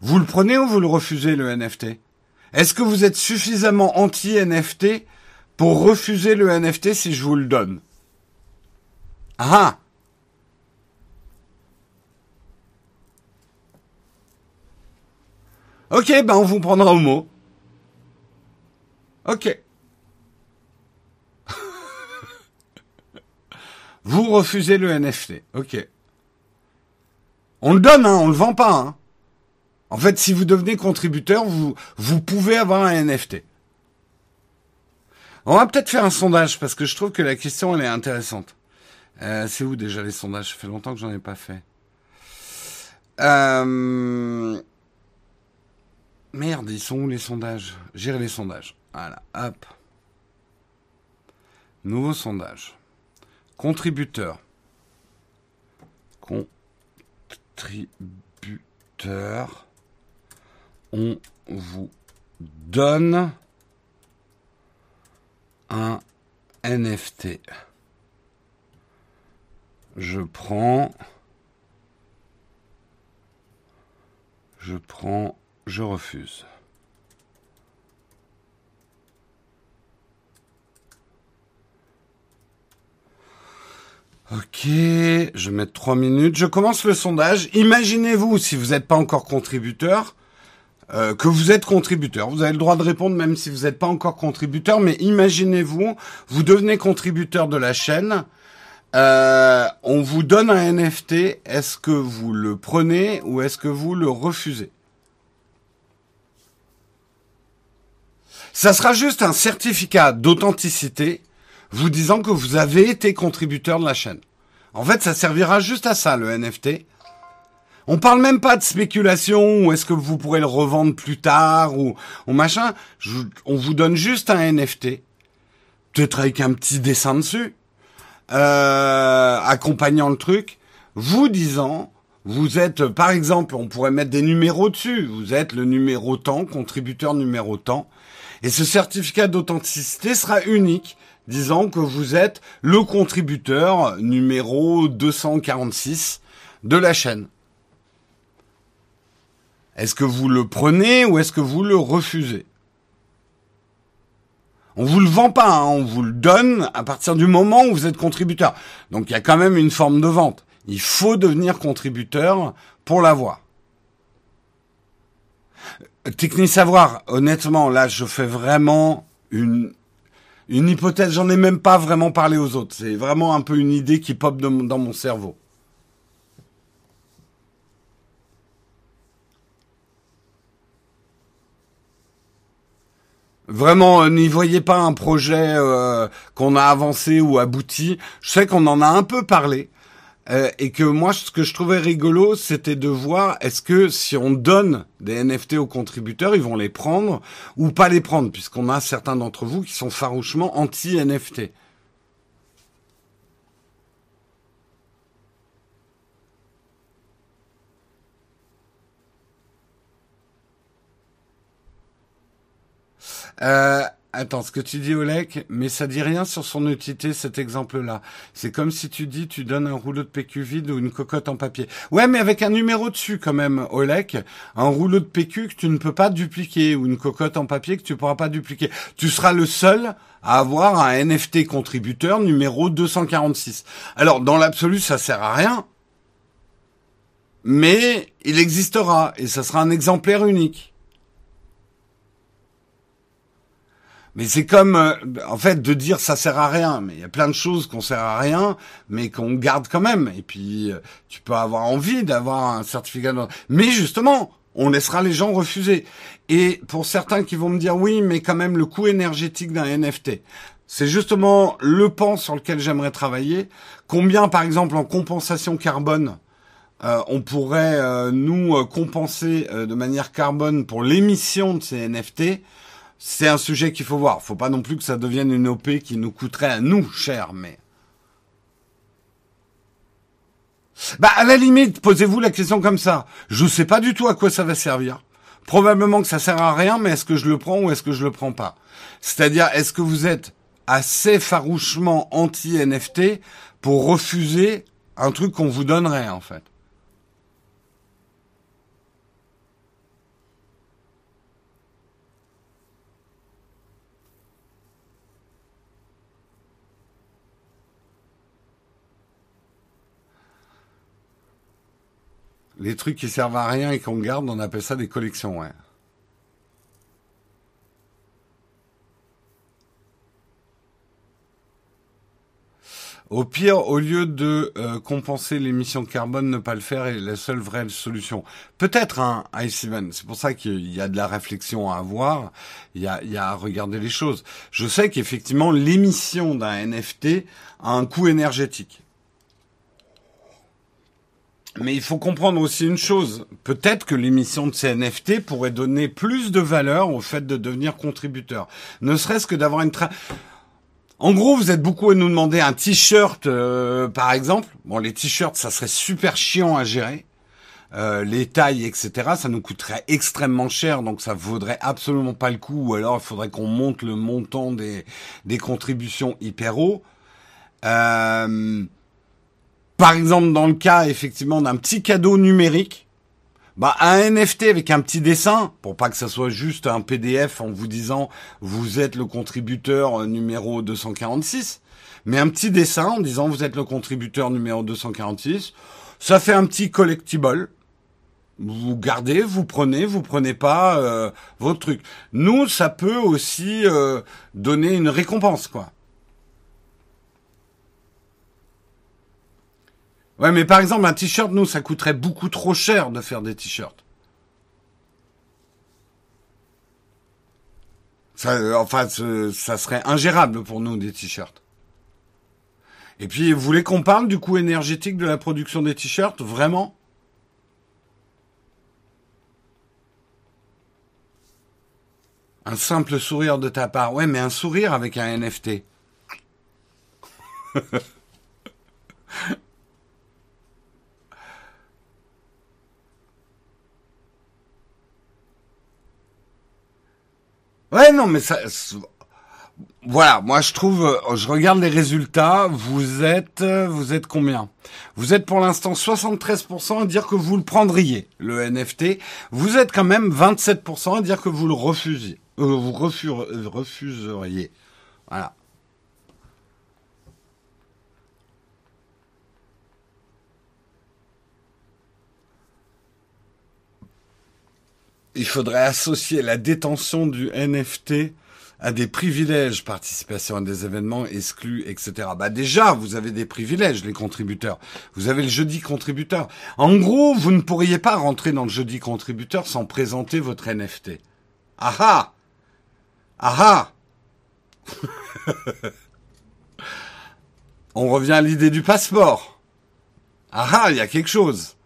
Vous le prenez ou vous le refusez, le NFT Est-ce que vous êtes suffisamment anti-NFT pour refuser le NFT si je vous le donne? Ah Ok, ben on vous prendra au mot. Ok. *laughs* Vous refusez le NFT. Ok. On le donne, hein, on le vend pas. Hein. En fait, si vous devenez contributeur, vous, vous pouvez avoir un NFT. On va peut-être faire un sondage parce que je trouve que la question elle est intéressante. Euh, c'est où déjà les sondages? Ça fait longtemps que j'en ai pas fait. Euh... Merde, ils sont où les sondages? Gérer les sondages. Voilà, hop. Nouveau sondage. Contributeur. Contributeur. On vous donne un NFT. Je prends. Je prends. Je refuse. Ok, je vais mettre trois minutes. Je commence le sondage. Imaginez-vous, si vous n'êtes pas encore contributeur, euh, que vous êtes contributeur. Vous avez le droit de répondre même si vous n'êtes pas encore contributeur, mais imaginez-vous, vous devenez contributeur de la chaîne. Euh, on vous donne un NFT. Est-ce que vous le prenez ou est-ce que vous le refusez? Ça sera juste un certificat d'authenticité vous disant que vous avez été contributeur de la chaîne. En fait, ça servira juste à ça, le NFT. On parle même pas de spéculation, ou est-ce que vous pourrez le revendre plus tard, ou, ou machin. on vous donne juste un NFT. Peut-être avec un petit dessin dessus. Euh, accompagnant le truc. Vous disant, vous êtes, par exemple, on pourrait mettre des numéros dessus. Vous êtes le numéro temps, contributeur numéro temps. Et ce certificat d'authenticité sera unique disant que vous êtes le contributeur numéro 246 de la chaîne. Est-ce que vous le prenez ou est-ce que vous le refusez? On vous le vend pas, hein, on vous le donne à partir du moment où vous êtes contributeur. Donc il y a quand même une forme de vente. Il faut devenir contributeur pour l'avoir. Technique savoir, honnêtement, là je fais vraiment une hypothèse, j'en ai même pas vraiment parlé aux autres. C'est vraiment un peu une idée qui pop dans mon cerveau. Vraiment, euh, n'y voyez pas un projet euh, qu'on a avancé ou abouti. Je sais qu'on en a un peu parlé. Euh, et que moi, ce que je trouvais rigolo, c'était de voir est-ce que si on donne des NFT aux contributeurs, ils vont les prendre ou pas les prendre, puisqu'on a certains d'entre vous qui sont farouchement anti-NFT. Euh, attends, ce que tu dis, Olek, mais ça dit rien sur son utilité, cet exemple-là. C'est comme si tu dis, tu donnes un rouleau de PQ vide ou une cocotte en papier. Ouais, mais avec un numéro dessus, quand même, Olek. Un rouleau de PQ que tu ne peux pas dupliquer ou une cocotte en papier que tu pourras pas dupliquer. Tu seras le seul à avoir un NFT contributeur numéro 246. Alors, dans l'absolu, ça sert à rien. Mais il existera et ça sera un exemplaire unique. Mais c'est comme, euh, en fait, de dire ça sert à rien. Mais il y a plein de choses qu'on sert à rien, mais qu'on garde quand même. Et puis, euh, tu peux avoir envie d'avoir un certificat. De... Mais justement, on laissera les gens refuser. Et pour certains qui vont me dire oui, mais quand même le coût énergétique d'un NFT. C'est justement le pan sur lequel j'aimerais travailler. Combien, par exemple, en compensation carbone, euh, on pourrait nous compenser de manière carbone pour l'émission de ces NFT c'est un sujet qu'il faut voir. Faut pas non plus que ça devienne une OP qui nous coûterait à nous cher, mais. Bah, à la limite, posez-vous la question comme ça. Je sais pas du tout à quoi ça va servir. Probablement que ça sert à rien, mais est-ce que je le prends ou est-ce que je le prends pas? C'est-à-dire, est-ce que vous êtes assez farouchement anti-NFT pour refuser un truc qu'on vous donnerait, en fait? Les trucs qui servent à rien et qu'on garde, on appelle ça des collections, ouais. Au pire, au lieu de euh, compenser l'émission de carbone, ne pas le faire est la seule vraie solution. Peut-être hein, Ice C'est pour ça qu'il y a de la réflexion à avoir. Il y a à regarder les choses. Je sais qu'effectivement, l'émission d'un NFT a un coût énergétique. Mais il faut comprendre aussi une chose. Peut-être que l'émission de CNFT pourrait donner plus de valeur au fait de devenir contributeur. Ne serait-ce que d'avoir une tra... En gros, vous êtes beaucoup à nous demander un t-shirt, euh, par exemple. Bon, les t-shirts, ça serait super chiant à gérer. Euh, les tailles, etc., ça nous coûterait extrêmement cher, donc ça vaudrait absolument pas le coup. Ou alors, il faudrait qu'on monte le montant des, des contributions hyper haut. Euh, par exemple, dans le cas effectivement d'un petit cadeau numérique, bah un NFT avec un petit dessin, pour pas que ça soit juste un PDF en vous disant vous êtes le contributeur numéro 246, mais un petit dessin en disant vous êtes le contributeur numéro 246, ça fait un petit collectible. Vous gardez, vous prenez, vous prenez pas euh, votre truc. Nous, ça peut aussi euh, donner une récompense, quoi. Ouais, mais par exemple, un t-shirt, nous, ça coûterait beaucoup trop cher de faire des t-shirts. Ça, euh, enfin, ça serait ingérable pour nous, des t-shirts. Et puis, vous voulez qu'on parle du coût énergétique de la production des t-shirts Vraiment? Un simple sourire de ta part. Ouais, mais un sourire avec un NFT. *laughs* Ouais, non, mais ça, voilà, moi je trouve, euh, je regarde les résultats, vous êtes, euh, vous êtes combien? Vous êtes pour l'instant 73% à dire que vous le prendriez, le NFT. Vous êtes quand même 27% à dire que vous le refusiez, euh, vous refuseriez. Voilà. Il faudrait associer la détention du NFT à des privilèges, participation à des événements exclus, etc. Bah déjà, vous avez des privilèges, les contributeurs. Vous avez le jeudi contributeur. En gros, vous ne pourriez pas rentrer dans le jeudi contributeur sans présenter votre NFT. Ah ah *laughs* On revient à l'idée du passeport. Ah il y a quelque chose.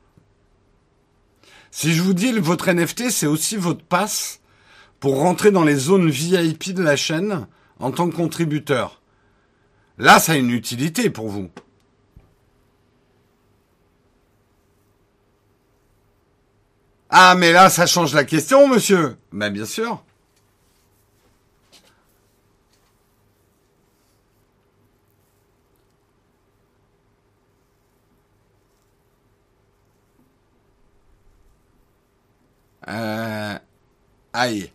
Si je vous dis votre NFT, c'est aussi votre passe pour rentrer dans les zones VIP de la chaîne en tant que contributeur. Là, ça a une utilité pour vous. Ah, mais là, ça change la question, monsieur. Ben, bien sûr. Euh, aïe.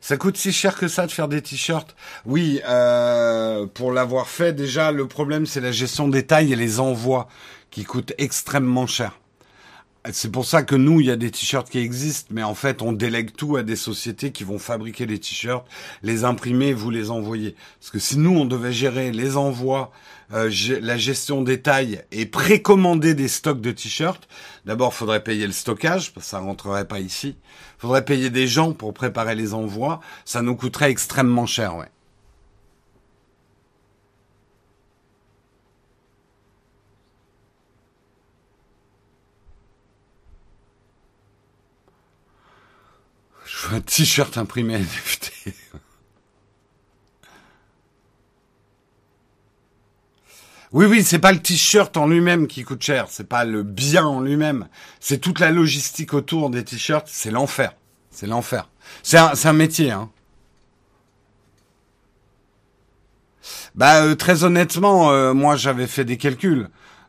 Ça coûte si cher que ça de faire des t-shirts Oui, euh, pour l'avoir fait, déjà, le problème, c'est la gestion des tailles et les envois qui coûtent extrêmement cher. C'est pour ça que nous, il y a des t-shirts qui existent, mais en fait, on délègue tout à des sociétés qui vont fabriquer les t-shirts, les imprimer vous les envoyer. Parce que si nous, on devait gérer les envois, euh, la gestion des tailles et précommander des stocks de t-shirts, d'abord, faudrait payer le stockage, parce que ça rentrerait pas ici. Faudrait payer des gens pour préparer les envois. Ça nous coûterait extrêmement cher, ouais. Je veux un t-shirt imprimé *laughs* NFT. Oui, oui, c'est pas le t-shirt en lui-même qui coûte cher, c'est pas le bien en lui-même, c'est toute la logistique autour des t-shirts, c'est l'enfer, c'est l'enfer. C'est un, un, métier, hein. Bah, euh, très honnêtement, euh, moi j'avais fait des calculs.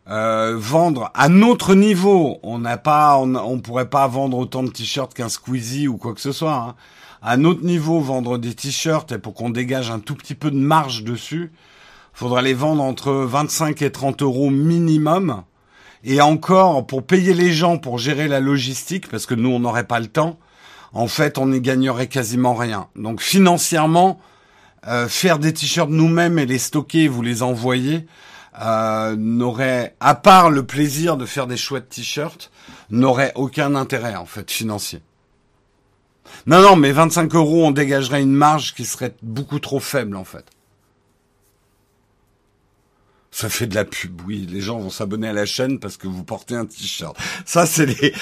Euh, vendre à notre niveau, on n'a pas, on, on, pourrait pas vendre autant de t-shirts qu'un Squeezie ou quoi que ce soit. Hein. À notre niveau, vendre des t-shirts et pour qu'on dégage un tout petit peu de marge dessus, faudra les vendre entre 25 et 30 euros minimum. Et encore, pour payer les gens, pour gérer la logistique, parce que nous, on n'aurait pas le temps, en fait, on n'y gagnerait quasiment rien. Donc financièrement, euh, faire des t-shirts nous-mêmes et les stocker, vous les envoyer, euh, n'aurait, à part le plaisir de faire des chouettes t-shirts, n'aurait aucun intérêt en fait financier. Non, non, mais 25 euros, on dégagerait une marge qui serait beaucoup trop faible en fait. Ça fait de la pub, oui. Les gens vont s'abonner à la chaîne parce que vous portez un t-shirt. Ça, c'est les...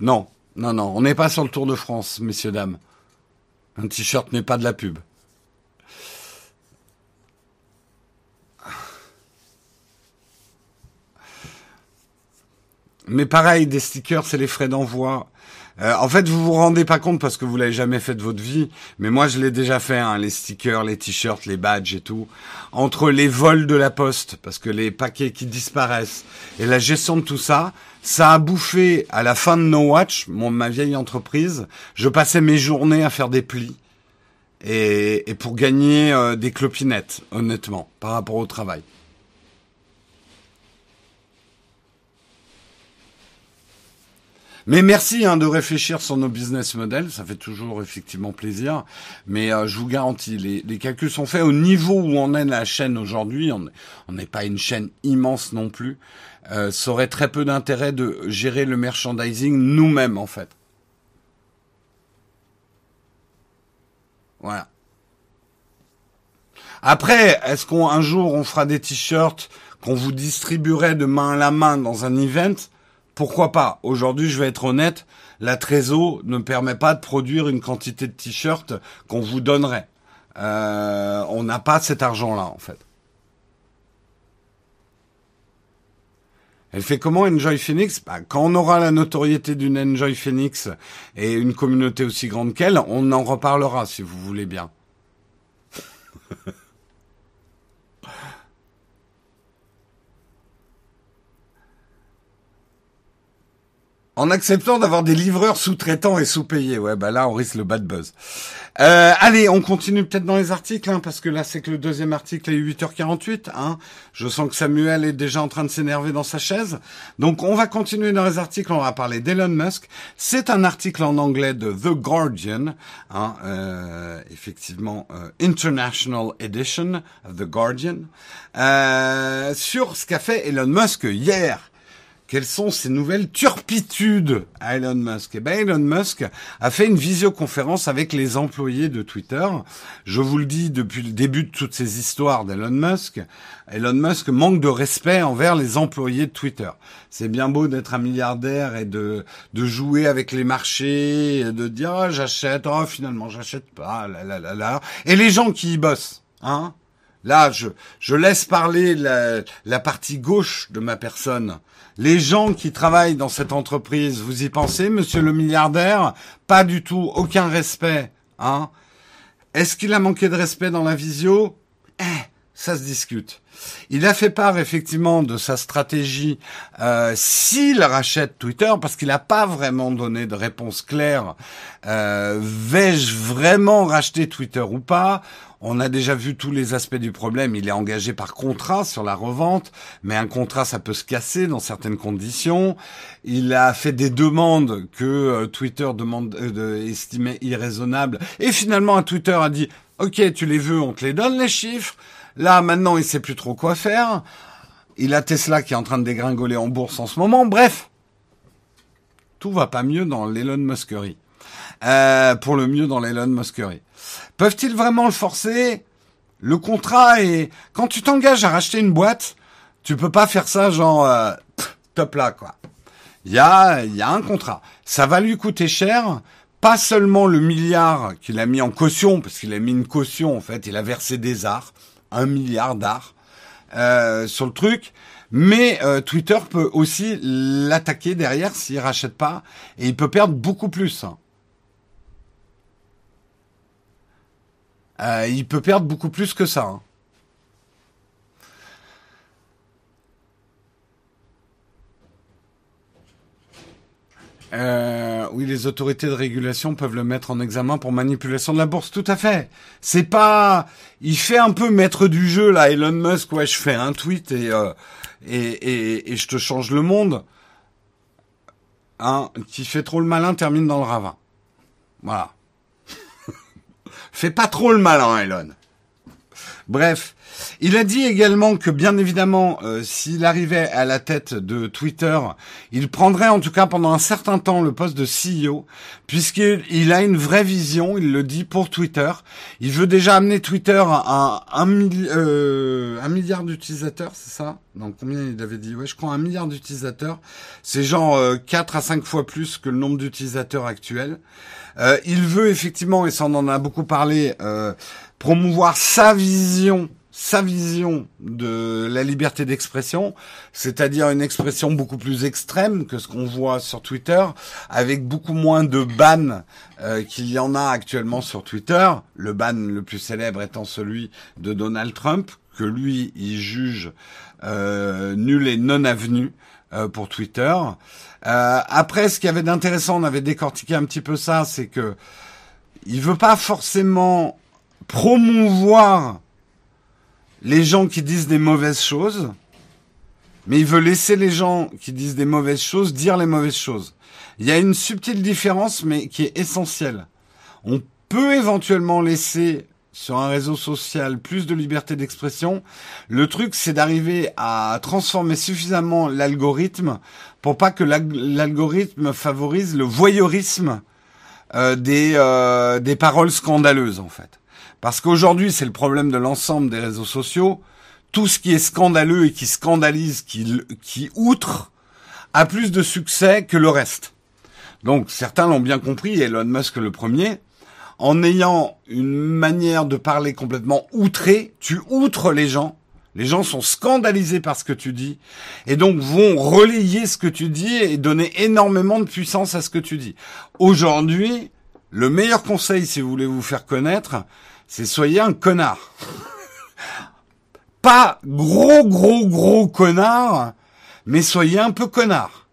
Non, non, non. On n'est pas sur le Tour de France, messieurs, dames. Un t-shirt n'est pas de la pub. Mais pareil, des stickers, c'est les frais d'envoi. Euh, en fait, vous vous rendez pas compte parce que vous l'avez jamais fait de votre vie, mais moi je l'ai déjà fait, hein, les stickers, les t-shirts, les badges et tout. Entre les vols de la poste, parce que les paquets qui disparaissent, et la gestion de tout ça, ça a bouffé à la fin de No Watch, mon, ma vieille entreprise, je passais mes journées à faire des plis. Et, et pour gagner euh, des clopinettes, honnêtement, par rapport au travail. Mais merci hein, de réfléchir sur nos business models, ça fait toujours effectivement plaisir. Mais euh, je vous garantis, les, calculs sont faits au niveau où on est la chaîne aujourd'hui. On n'est pas une chaîne immense non plus. Euh, ça aurait très peu d'intérêt de gérer le merchandising nous-mêmes en fait. Voilà. Après, est-ce qu'un jour on fera des t-shirts qu'on vous distribuerait de main à la main dans un event? Pourquoi pas Aujourd'hui, je vais être honnête, la Trésor ne permet pas de produire une quantité de t-shirts qu'on vous donnerait. Euh, on n'a pas cet argent-là, en fait. Elle fait comment Enjoy Phoenix? Bah, Quand on aura la notoriété d'une Enjoy Phoenix et une communauté aussi grande qu'elle, on en reparlera si vous voulez bien. *laughs* En acceptant d'avoir des livreurs sous-traitants et sous-payés. Ouais, bah là, on risque le bad buzz. Euh, allez, on continue peut-être dans les articles, hein, parce que là, c'est que le deuxième article est 8h48. Hein. Je sens que Samuel est déjà en train de s'énerver dans sa chaise. Donc, on va continuer dans les articles. On va parler d'Elon Musk. C'est un article en anglais de The Guardian, hein, euh, effectivement, euh, International Edition of The Guardian, euh, sur ce qu'a fait Elon Musk hier quelles sont ces nouvelles turpitudes? Elon Musk Eh ben, Elon Musk a fait une visioconférence avec les employés de Twitter. Je vous le dis depuis le début de toutes ces histoires d'Elon Musk, Elon Musk manque de respect envers les employés de Twitter. C'est bien beau d'être un milliardaire et de, de jouer avec les marchés, et de dire oh, j'achète, oh finalement j'achète pas, là, là, là, là. Et les gens qui y bossent, hein? Là, je, laisse parler la, la partie gauche de ma personne. Les gens qui travaillent dans cette entreprise, vous y pensez, monsieur le milliardaire? Pas du tout, aucun respect. Hein Est-ce qu'il a manqué de respect dans la visio? Eh, ça se discute. Il a fait part effectivement de sa stratégie euh, s'il rachète Twitter, parce qu'il n'a pas vraiment donné de réponse claire. Euh, Vais-je vraiment racheter Twitter ou pas? On a déjà vu tous les aspects du problème. Il est engagé par contrat sur la revente, mais un contrat, ça peut se casser dans certaines conditions. Il a fait des demandes que euh, Twitter demande, euh, estimait irraisonnables. Et finalement, Twitter a dit, OK, tu les veux, on te les donne, les chiffres. Là, maintenant, il sait plus trop quoi faire. Il a Tesla qui est en train de dégringoler en bourse en ce moment. Bref, tout va pas mieux dans l'Elon Muskery. Euh, pour le mieux dans l'Elon Muskery. Peuvent-ils vraiment le forcer? Le contrat est... Quand tu t'engages à racheter une boîte, tu peux pas faire ça genre euh, top là quoi. Il y a, y a un contrat. Ça va lui coûter cher. Pas seulement le milliard qu'il a mis en caution, parce qu'il a mis une caution en fait, il a versé des arts un milliard d'art euh, sur le truc. Mais euh, Twitter peut aussi l'attaquer derrière s'il rachète pas, et il peut perdre beaucoup plus. Hein. Euh, il peut perdre beaucoup plus que ça. Hein. Euh, oui, les autorités de régulation peuvent le mettre en examen pour manipulation de la bourse. Tout à fait. C'est pas. Il fait un peu maître du jeu là, Elon Musk. Ouais, je fais un tweet et euh, et, et, et je te change le monde. Hein, qui fait trop le malin termine dans le ravin. Voilà. Fais pas trop le malin, Elon. Bref, il a dit également que bien évidemment, euh, s'il arrivait à la tête de Twitter, il prendrait en tout cas pendant un certain temps le poste de CEO, puisqu'il a une vraie vision, il le dit pour Twitter. Il veut déjà amener Twitter à un, euh, milliard d'utilisateurs, c'est ça? Donc combien il avait dit? Ouais, je crois un milliard d'utilisateurs. C'est genre euh, 4 à 5 fois plus que le nombre d'utilisateurs actuels. Euh, il veut effectivement, et ça on en a beaucoup parlé, promouvoir sa vision sa vision de la liberté d'expression, c'est-à-dire une expression beaucoup plus extrême que ce qu'on voit sur Twitter, avec beaucoup moins de bans euh, qu'il y en a actuellement sur Twitter. Le ban le plus célèbre étant celui de Donald Trump, que lui, il juge euh, nul et non avenu euh, pour Twitter. après, ce qu'il y avait d'intéressant, on avait décortiqué un petit peu ça, c'est que il veut pas forcément promouvoir les gens qui disent des mauvaises choses, mais il veut laisser les gens qui disent des mauvaises choses dire les mauvaises choses. Il y a une subtile différence, mais qui est essentielle. On peut éventuellement laisser sur un réseau social plus de liberté d'expression. Le truc, c'est d'arriver à transformer suffisamment l'algorithme pour pas que l'algorithme favorise le voyeurisme euh, des, euh, des paroles scandaleuses, en fait. Parce qu'aujourd'hui, c'est le problème de l'ensemble des réseaux sociaux. Tout ce qui est scandaleux et qui scandalise, qui, qui outre, a plus de succès que le reste. Donc certains l'ont bien compris, Elon Musk le premier. En ayant une manière de parler complètement outrée, tu outres les gens. Les gens sont scandalisés par ce que tu dis et donc vont relayer ce que tu dis et donner énormément de puissance à ce que tu dis. Aujourd'hui, le meilleur conseil si vous voulez vous faire connaître, c'est soyez un connard. *laughs* Pas gros, gros, gros connard, mais soyez un peu connard.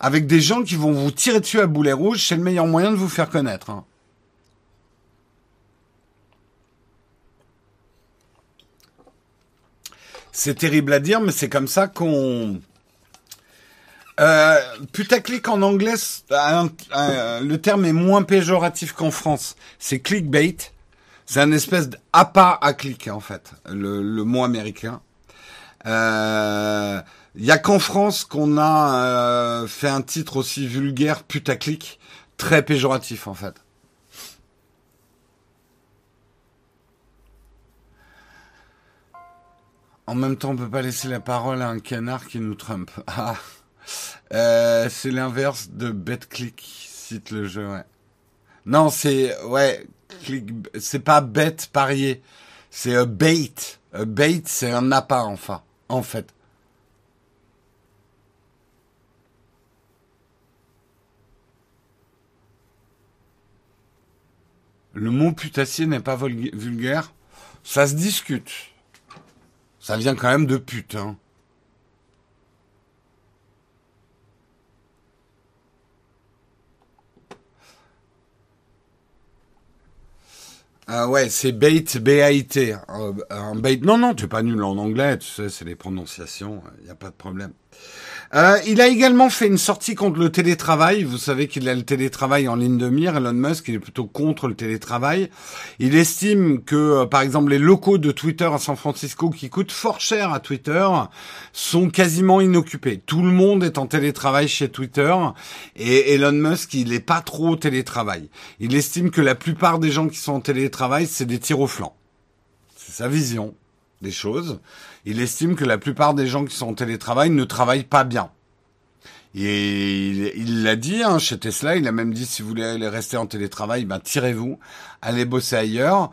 Avec des gens qui vont vous tirer dessus à boulet rouge, c'est le meilleur moyen de vous faire connaître. C'est terrible à dire, mais c'est comme ça qu'on... Euh, putaclic en anglais, le terme est moins péjoratif qu'en France. C'est clickbait. C'est un espèce d'appât à clic, en fait, le, mot américain. Il euh, y a qu'en France qu'on a euh, fait un titre aussi vulgaire, putaclic, très péjoratif, en fait. En même temps, on peut pas laisser la parole à un canard qui nous trompe. *laughs* Ah, euh, c'est l'inverse de BetClick, cite le jeu. Ouais. Non, c'est ouais, c'est pas bête parier, c'est un bait. Un bait, c'est un appât enfin, en fait. Le mot putassier n'est pas vulgaire, ça se discute. Ça vient quand même de pute. Hein. Ah ouais, c'est bait, B-A-I-T. Euh, bait. Non, non, tu es pas nul en anglais, tu sais, c'est les prononciations, il n'y a pas de problème. Euh, il a également fait une sortie contre le télétravail. Vous savez qu'il a le télétravail en ligne de mire. Elon Musk, il est plutôt contre le télétravail. Il estime que, euh, par exemple, les locaux de Twitter à San Francisco, qui coûtent fort cher à Twitter, sont quasiment inoccupés. Tout le monde est en télétravail chez Twitter. Et Elon Musk, il n'est pas trop au télétravail. Il estime que la plupart des gens qui sont en télétravail, c'est des tirs au flanc. C'est sa vision des choses il estime que la plupart des gens qui sont en télétravail ne travaillent pas bien. Et il l'a dit hein, chez Tesla, il a même dit si vous voulez aller rester en télétravail, ben tirez-vous, allez bosser ailleurs.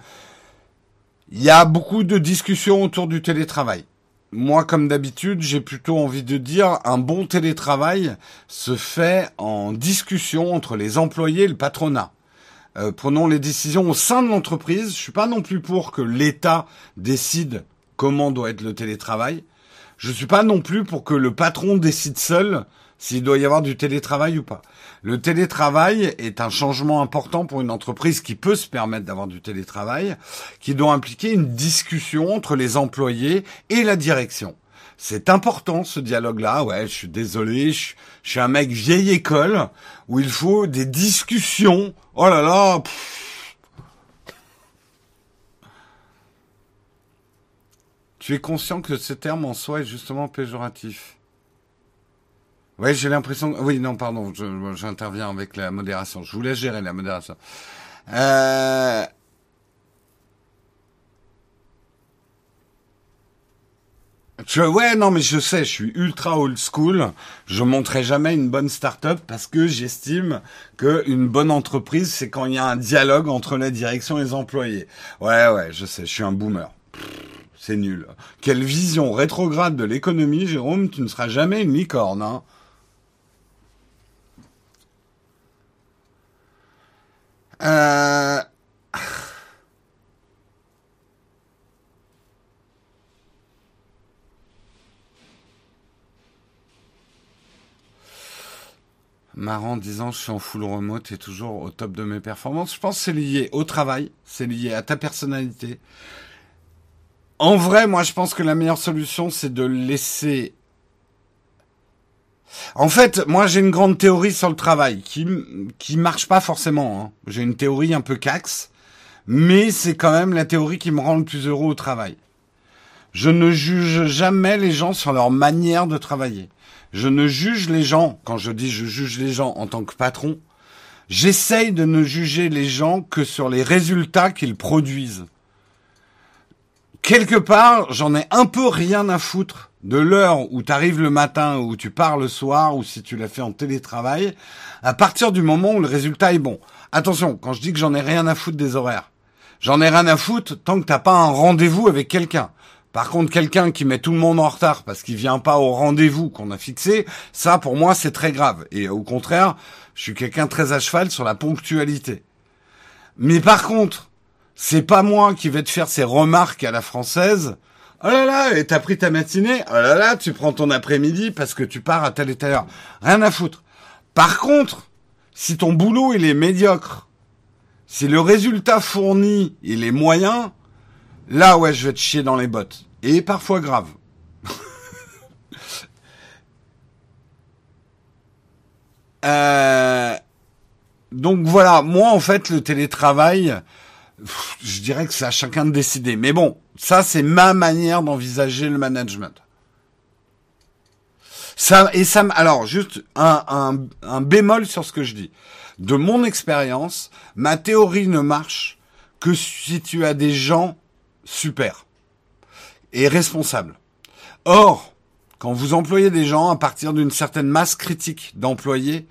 Il y a beaucoup de discussions autour du télétravail. Moi, comme d'habitude, j'ai plutôt envie de dire un bon télétravail se fait en discussion entre les employés et le patronat. Euh, prenons les décisions au sein de l'entreprise. Je suis pas non plus pour que l'État décide comment doit être le télétravail. Je suis pas non plus pour que le patron décide seul s'il doit y avoir du télétravail ou pas. Le télétravail est un changement important pour une entreprise qui peut se permettre d'avoir du télétravail, qui doit impliquer une discussion entre les employés et la direction. C'est important ce dialogue-là. Ouais, je suis désolé, je, suis un mec vieille école où il faut des discussions. Oh là là. Tu es conscient que ce terme en soi est justement péjoratif. Oui, j'ai l'impression. Oui, non, pardon, j'interviens avec la modération. Je voulais gérer la modération. Euh... ouais, non, mais je sais, je suis ultra old school. Je montrerai jamais une bonne start-up parce que j'estime qu'une bonne entreprise, c'est quand il y a un dialogue entre la direction et les employés. Ouais, ouais, je sais, je suis un boomer. C'est nul. Quelle vision rétrograde de l'économie, Jérôme, tu ne seras jamais une licorne, hein euh... marrant disant je suis en full remote et toujours au top de mes performances. Je pense que c'est lié au travail, c'est lié à ta personnalité, en vrai, moi, je pense que la meilleure solution, c'est de laisser. En fait, moi, j'ai une grande théorie sur le travail qui qui marche pas forcément. Hein. J'ai une théorie un peu cax, mais c'est quand même la théorie qui me rend le plus heureux au travail. Je ne juge jamais les gens sur leur manière de travailler. Je ne juge les gens, quand je dis je juge les gens en tant que patron, j'essaye de ne juger les gens que sur les résultats qu'ils produisent quelque part, j'en ai un peu rien à foutre de l'heure où tu arrives le matin, où tu pars le soir, ou si tu l'as fait en télétravail, à partir du moment où le résultat est bon. Attention, quand je dis que j'en ai rien à foutre des horaires, j'en ai rien à foutre tant que t'as pas un rendez-vous avec quelqu'un. Par contre, quelqu'un qui met tout le monde en retard parce qu'il vient pas au rendez-vous qu'on a fixé, ça pour moi c'est très grave. Et au contraire, je suis quelqu'un très à cheval sur la ponctualité. Mais par contre, c'est pas moi qui vais te faire ces remarques à la française. Oh là là, et t'as pris ta matinée. Oh là là, tu prends ton après-midi parce que tu pars à tel et telle heure. Rien à foutre. Par contre, si ton boulot il est médiocre, si le résultat fourni il est moyen, là ouais, je vais te chier dans les bottes. Et parfois grave. *laughs* euh... Donc voilà, moi en fait le télétravail, je dirais que c'est à chacun de décider. Mais bon, ça c'est ma manière d'envisager le management. Ça et ça. Alors juste un, un, un bémol sur ce que je dis. De mon expérience, ma théorie ne marche que si tu as des gens super et responsables. Or, quand vous employez des gens à partir d'une certaine masse critique d'employés,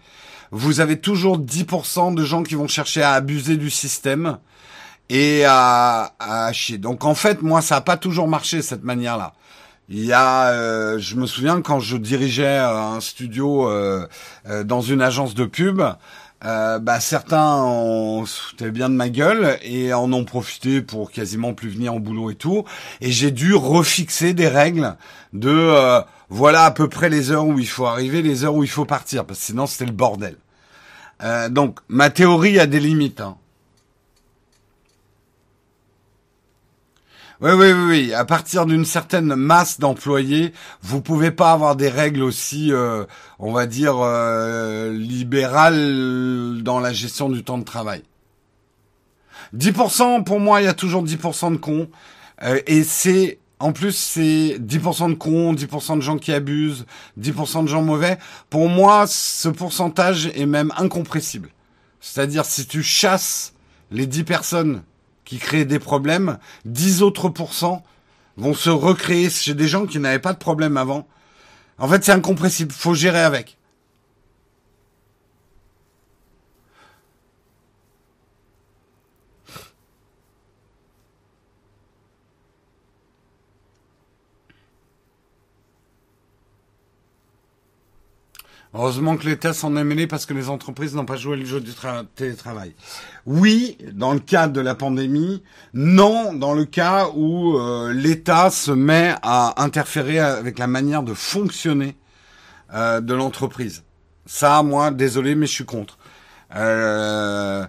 vous avez toujours 10% de gens qui vont chercher à abuser du système et à, à chier. Donc en fait, moi, ça n'a pas toujours marché cette manière-là. Il y a, euh, je me souviens quand je dirigeais un studio euh, euh, dans une agence de pub, euh, bah certains en foutaient bien de ma gueule et en ont profité pour quasiment plus venir au boulot et tout. Et j'ai dû refixer des règles de euh, voilà à peu près les heures où il faut arriver, les heures où il faut partir, parce que sinon c'était le bordel. Euh, donc ma théorie a des limites. Hein. Oui, oui, oui. À partir d'une certaine masse d'employés, vous pouvez pas avoir des règles aussi, euh, on va dire, euh, libérales dans la gestion du temps de travail. 10%, pour moi, il y a toujours 10% de cons. Euh, et c'est, en plus, c'est 10% de cons, 10% de gens qui abusent, 10% de gens mauvais. Pour moi, ce pourcentage est même incompressible. C'est-à-dire, si tu chasses les 10 personnes qui créent des problèmes, 10 autres pourcents vont se recréer chez des gens qui n'avaient pas de problème avant. En fait, c'est incompressible. Faut gérer avec. Heureusement que l'État s'en est mêlé parce que les entreprises n'ont pas joué le jeu du télétravail. Oui, dans le cas de la pandémie. Non, dans le cas où euh, l'État se met à interférer avec la manière de fonctionner euh, de l'entreprise. Ça, moi, désolé, mais je suis contre. Euh,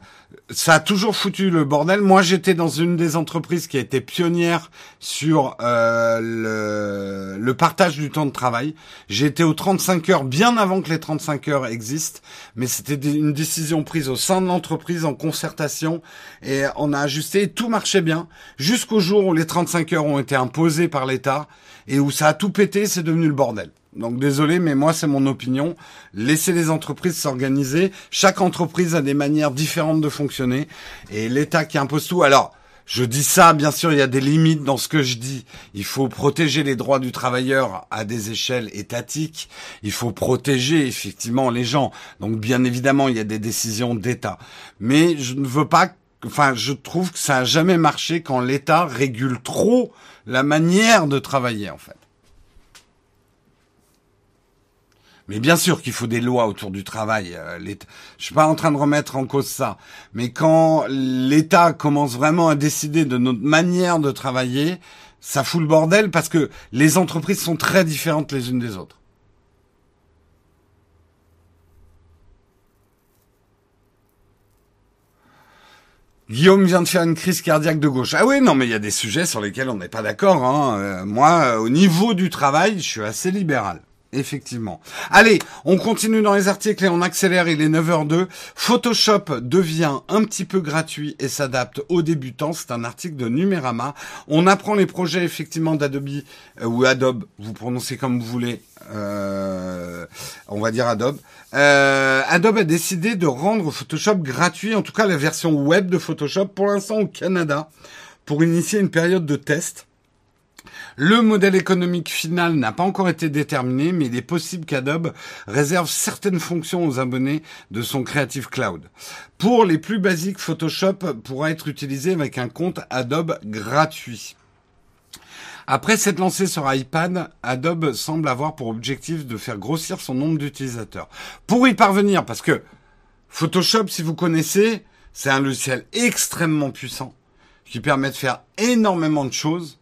ça a toujours foutu le bordel. Moi, j'étais dans une des entreprises qui a été pionnière sur euh, le, partage du temps de travail. Été aux 35 heures bien avant que les 35 heures existent, mais c'était une décision prise au sein de l'entreprise en concertation et on a ajusté. Tout marchait bien jusqu'au jour où les 35 heures ont été imposées par l'État et où ça a tout pété. C'est devenu le bordel. Donc désolé, mais moi c'est mon opinion. Laissez les entreprises s'organiser. Chaque entreprise a des manières différentes de fonctionner. Et l'État qui impose tout. Alors, je dis ça, bien sûr, il y a des limites dans ce que je dis. Il faut protéger les droits du travailleur à des échelles étatiques. Il faut protéger effectivement les gens. Donc bien évidemment, il y a des décisions d'État. Mais je ne veux pas enfin, je trouve que ça a jamais marché quand l'État régule trop la manière de travailler, en fait. Mais bien sûr qu'il faut des lois autour du travail. Euh, je suis pas en train de remettre en cause ça. Mais quand l'État commence vraiment à décider de notre manière de travailler, ça fout le bordel parce que les entreprises sont très différentes les unes des autres. Guillaume vient de faire une crise cardiaque de gauche. Ah oui, non, mais il y a des sujets sur lesquels on n'est pas d'accord. Hein. Euh, moi, au niveau du travail, je suis assez libéral. Effectivement. Allez, on continue dans les articles et on accélère, il est 9h02. Photoshop devient un petit peu gratuit et s'adapte aux débutants. C'est un article de Numérama. On apprend les projets effectivement d'Adobe euh, ou Adobe, vous prononcez comme vous voulez. Euh, on va dire Adobe. Euh, Adobe a décidé de rendre Photoshop gratuit, en tout cas la version web de Photoshop, pour l'instant au Canada, pour initier une période de test. Le modèle économique final n'a pas encore été déterminé, mais il est possible qu'Adobe réserve certaines fonctions aux abonnés de son Creative Cloud. Pour les plus basiques, Photoshop pourra être utilisé avec un compte Adobe gratuit. Après s'être lancé sur iPad, Adobe semble avoir pour objectif de faire grossir son nombre d'utilisateurs. Pour y parvenir, parce que Photoshop, si vous connaissez, c'est un logiciel extrêmement puissant qui permet de faire énormément de choses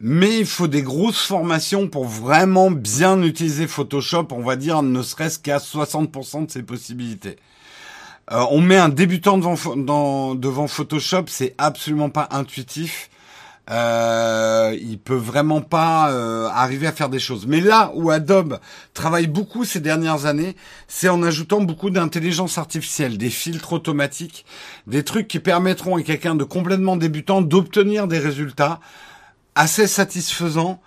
mais il faut des grosses formations pour vraiment bien utiliser Photoshop, on va dire ne serait-ce qu'à 60% de ses possibilités. Euh, on met un débutant devant, Photoshop, c'est absolument pas intuitif. Euh, il peut vraiment pas euh, arriver à faire des choses. Mais là où Adobe travaille beaucoup ces dernières années, c'est en ajoutant beaucoup d'intelligence artificielle, des filtres automatiques, des trucs qui permettront à quelqu'un de complètement débutant d'obtenir des résultats assez satisfaisant,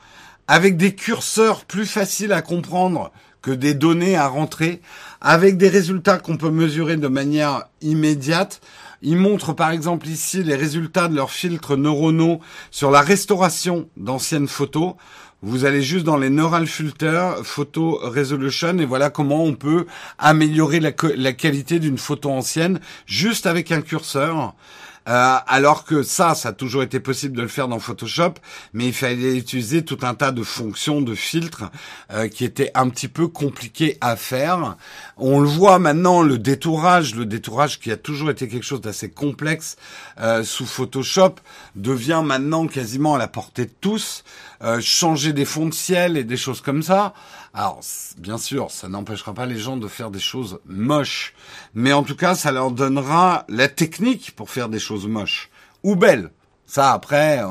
avec des curseurs plus faciles à comprendre que des données à rentrer, avec des résultats qu'on peut mesurer de manière immédiate. Ils montrent par exemple ici les résultats de leurs filtres neuronaux sur la restauration d'anciennes photos. Vous allez juste dans les Neural Filter, Photo Resolution, et voilà comment on peut améliorer la qualité d'une photo ancienne juste avec un curseur. Euh, alors que ça, ça a toujours été possible de le faire dans Photoshop, mais il fallait utiliser tout un tas de fonctions, de filtres, euh, qui étaient un petit peu compliqués à faire. On le voit maintenant, le détourage, le détourage qui a toujours été quelque chose d'assez complexe euh, sous Photoshop, devient maintenant quasiment à la portée de tous. Changer des fonds de ciel et des choses comme ça. Alors, bien sûr, ça n'empêchera pas les gens de faire des choses moches, mais en tout cas, ça leur donnera la technique pour faire des choses moches ou belles. Ça, après,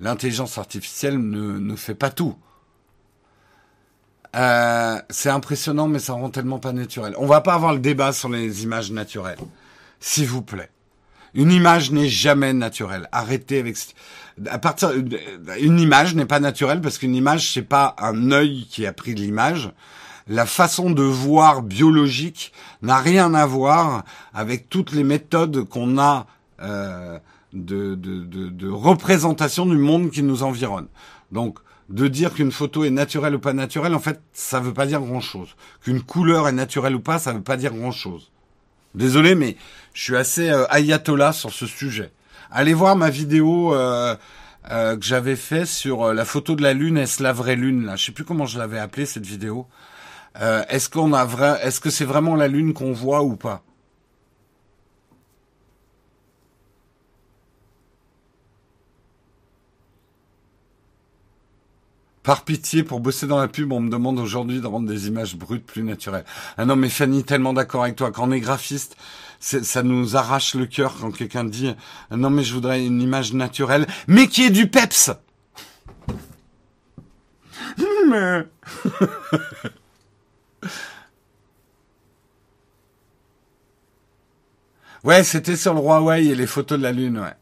l'intelligence artificielle ne, ne, fait pas tout. Euh, c'est impressionnant, mais ça rend tellement pas naturel. On va pas avoir le débat sur les images naturelles, s'il vous plaît. Une image n'est jamais naturelle. Arrêtez avec à partir une image n'est pas naturelle parce qu'une image c'est pas un œil qui a pris l'image. La façon de voir biologique n'a rien à voir avec toutes les méthodes qu'on a euh, de, de, de, de, représentation du monde qui nous environne. Donc, de dire qu'une photo est naturelle ou pas naturelle, en fait, ça veut pas dire grand-chose. Qu'une couleur est naturelle ou pas, ça veut pas dire grand-chose. Désolé, mais je suis assez euh, ayatollah sur ce sujet. Allez voir ma vidéo euh, euh, que j'avais fait sur euh, la photo de la lune. Est-ce la vraie lune là? Je sais plus comment je l'avais appelée cette vidéo. est-ce qu'on a vrai Est-ce que c'est vraiment la lune qu'on voit ou pas? Par pitié, pour bosser dans la pub, on me demande aujourd'hui de rendre des images brutes plus naturelles. Ah non, mais Fanny, tellement d'accord avec toi. Quand on est graphiste, ça nous arrache le cœur quand quelqu'un dit non mais je voudrais une image naturelle, mais qui est du peps. *laughs* ouais, c'était sur le Huawei et les photos de la Lune, ouais.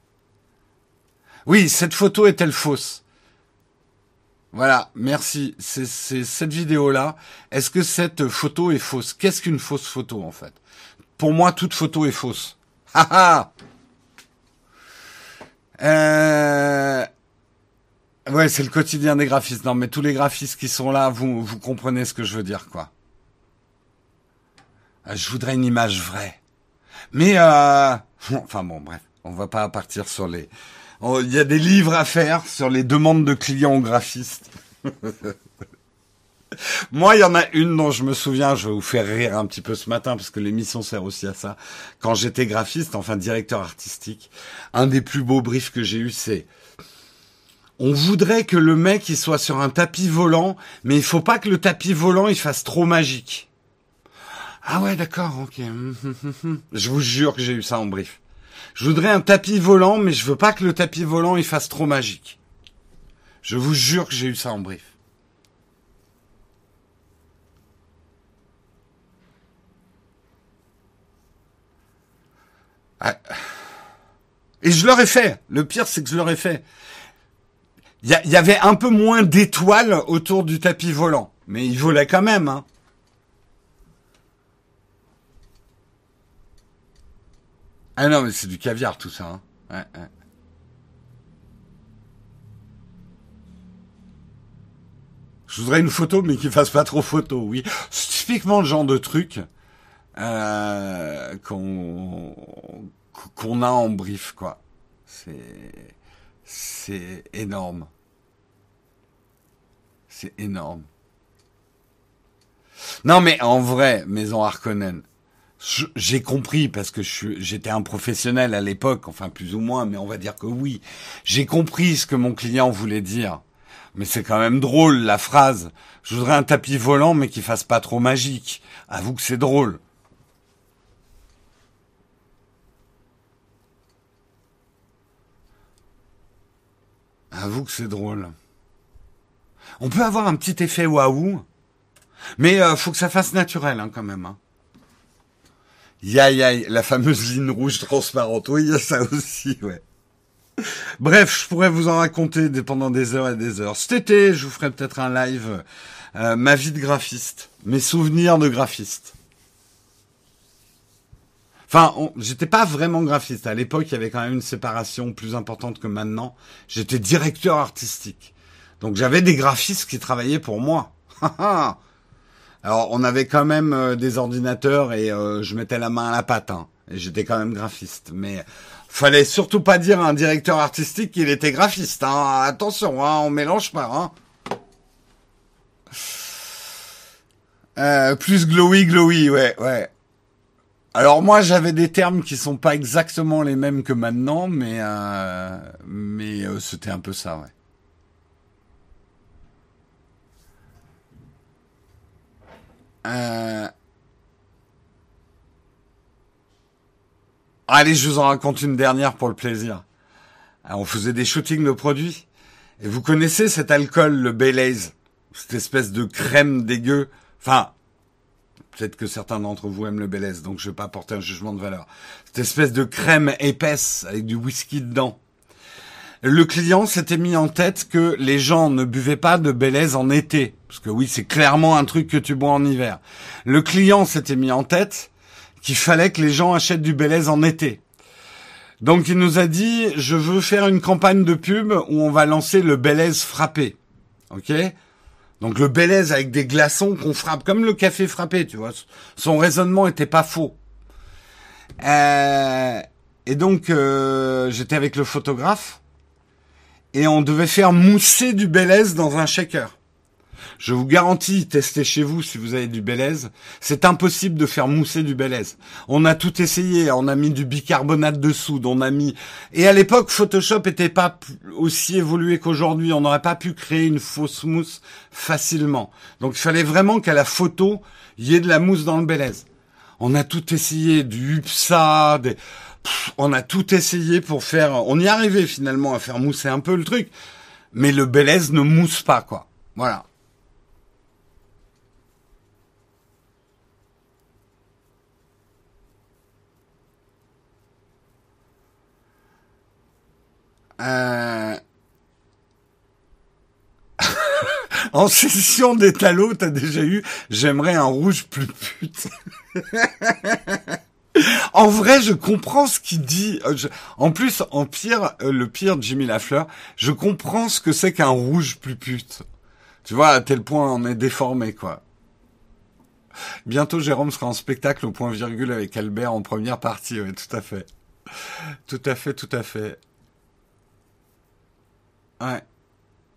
Oui, cette photo est-elle fausse? Voilà, merci. C'est cette vidéo-là. Est-ce que cette photo est fausse? Qu'est-ce qu'une fausse photo, en fait? Pour moi, toute photo est fausse. Ah euh... Ouais, c'est le quotidien des graphistes. Non, mais tous les graphistes qui sont là, vous, vous comprenez ce que je veux dire, quoi. Euh, je voudrais une image vraie. Mais, euh... *laughs* enfin bon, bref, on va pas partir sur les... Il y a des livres à faire sur les demandes de clients aux graphistes. *laughs* *laughs* Moi, il y en a une dont je me souviens, je vais vous faire rire un petit peu ce matin parce que l'émission sert aussi à ça. Quand j'étais graphiste, enfin directeur artistique, un des plus beaux briefs que j'ai eu, c'est on voudrait que le mec il soit sur un tapis volant, mais il faut pas que le tapis volant il fasse trop magique. Ah ouais, d'accord, ok. *laughs* Je vous jure que j'ai eu ça en brief. Je voudrais un tapis volant, mais je veux pas que le tapis volant il fasse trop magique. Je vous jure que j'ai eu ça en brief. Et je l'aurais fait. Le pire, c'est que je l'aurais fait. Il y, avait un peu moins d'étoiles autour du tapis volant. Mais il volait quand même. Hein. Ah non, mais c'est du caviar tout ça. Hein. Je voudrais une photo, mais qui fasse pas trop photo, oui. C'est typiquement le genre de truc euh, qu'on a en brief, quoi. C'est c'est énorme. C'est énorme. Non, mais en vrai, Maison Harkonnen, j'ai compris parce que j'étais un professionnel à l'époque, enfin plus ou moins, mais on va dire que oui. J'ai compris ce que mon client voulait dire. Mais c'est quand même drôle la phrase. Je voudrais un tapis volant, mais qui fasse pas trop magique. Avoue que c'est drôle. Avoue que c'est drôle. On peut avoir un petit effet waouh, mais euh, faut que ça fasse naturel hein, quand même. Hein. Yaï, la fameuse ligne rouge transparente. Oui, il y a ça aussi, ouais. Bref, je pourrais vous en raconter pendant des heures et des heures. Cet été, je vous ferai peut-être un live, euh, ma vie de graphiste, mes souvenirs de graphiste. Enfin, j'étais pas vraiment graphiste. À l'époque, il y avait quand même une séparation plus importante que maintenant. J'étais directeur artistique. Donc j'avais des graphistes qui travaillaient pour moi. *laughs* Alors on avait quand même euh, des ordinateurs et euh, je mettais la main à la pâte. Hein. et j'étais quand même graphiste. Mais Fallait surtout pas dire à un directeur artistique qu'il était graphiste. Hein. Attention, hein, on mélange pas. Hein. Euh, plus glowy, glowy, ouais, ouais. Alors moi, j'avais des termes qui sont pas exactement les mêmes que maintenant, mais euh, mais euh, c'était un peu ça, ouais. Euh... Allez, je vous en raconte une dernière pour le plaisir. on faisait des shootings de produits. Et vous connaissez cet alcool, le Baileys? Cette espèce de crème dégueu. Enfin, peut-être que certains d'entre vous aiment le Baileys, donc je vais pas porter un jugement de valeur. Cette espèce de crème épaisse avec du whisky dedans. Le client s'était mis en tête que les gens ne buvaient pas de Baileys en été. Parce que oui, c'est clairement un truc que tu bois en hiver. Le client s'était mis en tête qu'il fallait que les gens achètent du Belize en été. Donc il nous a dit, je veux faire une campagne de pub où on va lancer le Belize frappé. Ok? Donc le Belize avec des glaçons qu'on frappe, comme le café frappé, tu vois. Son raisonnement était pas faux. Euh, et donc euh, j'étais avec le photographe et on devait faire mousser du Belize dans un shaker. Je vous garantis, testez chez vous si vous avez du Belize. C'est impossible de faire mousser du Belize. On a tout essayé. On a mis du bicarbonate de soude. On a mis, et à l'époque, Photoshop était pas aussi évolué qu'aujourd'hui. On n'aurait pas pu créer une fausse mousse facilement. Donc il fallait vraiment qu'à la photo, il y ait de la mousse dans le Belize. On a tout essayé, du UPSA, des... on a tout essayé pour faire, on y arrivait finalement à faire mousser un peu le truc. Mais le Belize ne mousse pas, quoi. Voilà. Euh... *laughs* en session d'étalo, t'as déjà eu J'aimerais un rouge plus pute. *laughs* en vrai, je comprends ce qu'il dit. Euh, en plus, en pire, euh, le pire, Jimmy Lafleur, je comprends ce que c'est qu'un rouge plus pute. Tu vois, à tel point on est déformé, quoi. Bientôt, Jérôme sera en spectacle au point virgule avec Albert en première partie. Oui, tout à fait. Tout à fait, tout à fait. Ouais.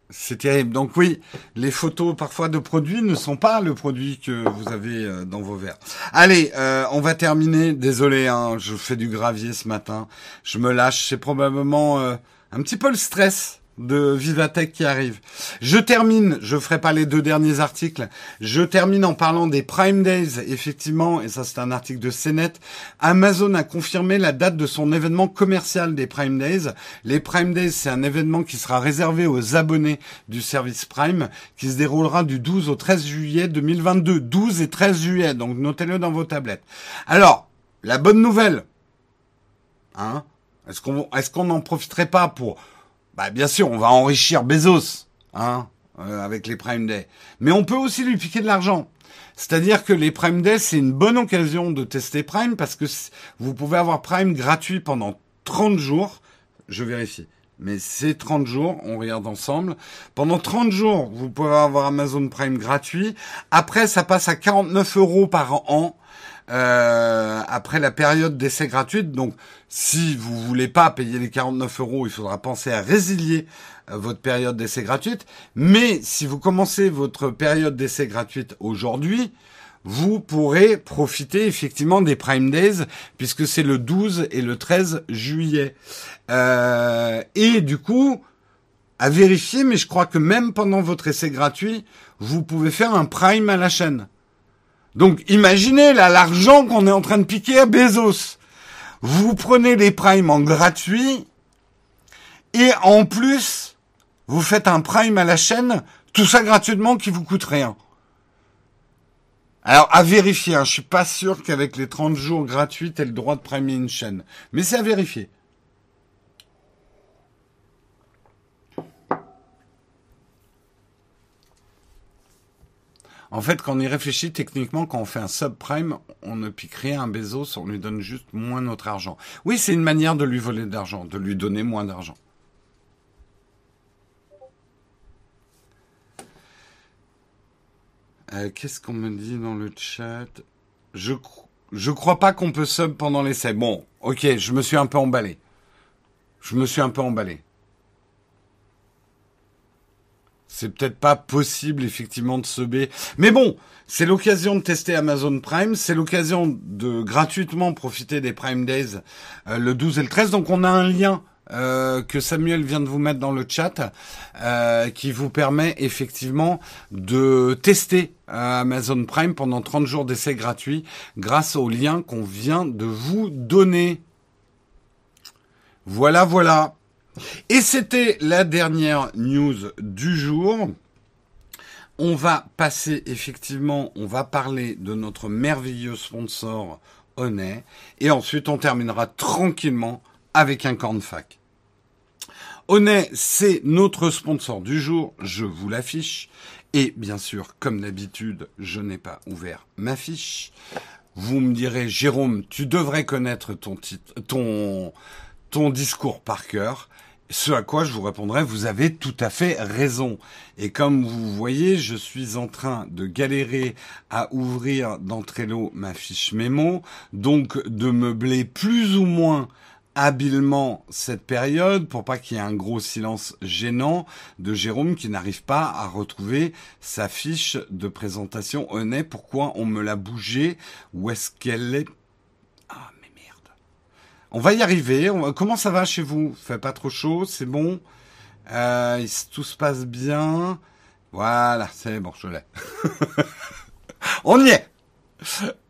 C'est terrible. Donc oui, les photos parfois de produits ne sont pas le produit que vous avez euh, dans vos verres. Allez, euh, on va terminer. Désolé, hein, je fais du gravier ce matin. Je me lâche. C'est probablement euh, un petit peu le stress de Vivatech qui arrive. Je termine, je ferai pas les deux derniers articles, je termine en parlant des Prime Days, effectivement, et ça c'est un article de CNET. Amazon a confirmé la date de son événement commercial des Prime Days. Les Prime Days, c'est un événement qui sera réservé aux abonnés du service Prime, qui se déroulera du 12 au 13 juillet 2022. 12 et 13 juillet, donc notez-le dans vos tablettes. Alors, la bonne nouvelle, hein, est-ce qu'on est-ce qu'on n'en profiterait pas pour bah bien sûr, on va enrichir Bezos, hein, euh, avec les Prime Day. Mais on peut aussi lui piquer de l'argent. C'est-à-dire que les Prime Day, c'est une bonne occasion de tester Prime parce que vous pouvez avoir Prime gratuit pendant 30 jours. Je vérifie. Mais c'est 30 jours, on regarde ensemble. Pendant 30 jours, vous pouvez avoir Amazon Prime gratuit. Après, ça passe à 49 euros par an. Euh, après la période d'essai gratuite. Donc, si vous voulez pas payer les 49 euros, il faudra penser à résilier euh, votre période d'essai gratuite. Mais si vous commencez votre période d'essai gratuite aujourd'hui, vous pourrez profiter effectivement des Prime Days puisque c'est le 12 et le 13 juillet. Euh, et du coup, à vérifier, mais je crois que même pendant votre essai gratuit, vous pouvez faire un Prime à la chaîne. Donc imaginez là l'argent qu'on est en train de piquer à Bezos. Vous prenez les primes en gratuit et en plus vous faites un prime à la chaîne, tout ça gratuitement qui vous coûte rien. Alors à vérifier, hein, je suis pas sûr qu'avec les 30 jours gratuits, tu le droit de primer une chaîne. Mais c'est à vérifier. En fait, quand on y réfléchit, techniquement, quand on fait un subprime, on ne pique rien à un Bezos, on lui donne juste moins notre argent. Oui, c'est une manière de lui voler de l'argent, de lui donner moins d'argent. Euh, qu'est-ce qu'on me dit dans le chat? Je je crois pas qu'on peut sub pendant l'essai. Bon, ok, je me suis un peu emballé. je me suis un peu emballé. C'est peut-être pas possible effectivement de se b. Mais bon, c'est l'occasion de tester Amazon Prime, c'est l'occasion de gratuitement profiter des Prime Days euh, le 12 et le 13. Donc on a un lien euh, que Samuel vient de vous mettre dans le chat, euh, qui vous permet effectivement de tester Amazon Prime pendant 30 jours d'essai gratuit grâce au lien qu'on vient de vous donner. Voilà, voilà. Et c'était la dernière news du jour. On va passer effectivement, on va parler de notre merveilleux sponsor Honnet. Et ensuite, on terminera tranquillement avec un cornfac. Honnet, c'est notre sponsor du jour. Je vous l'affiche. Et bien sûr, comme d'habitude, je n'ai pas ouvert ma fiche. Vous me direz, Jérôme, tu devrais connaître ton ton, ton discours par cœur. Ce à quoi je vous répondrai, vous avez tout à fait raison. Et comme vous voyez, je suis en train de galérer à ouvrir dans Trello ma fiche mémo, donc de meubler plus ou moins habilement cette période pour pas qu'il y ait un gros silence gênant de Jérôme qui n'arrive pas à retrouver sa fiche de présentation honnête. Pourquoi on me l'a bougé Où est-ce qu'elle est on va y arriver. Comment ça va chez vous? Fait pas trop chaud, c'est bon. Euh, tout se passe bien. Voilà, c'est bon, je l'ai. *laughs* on y est.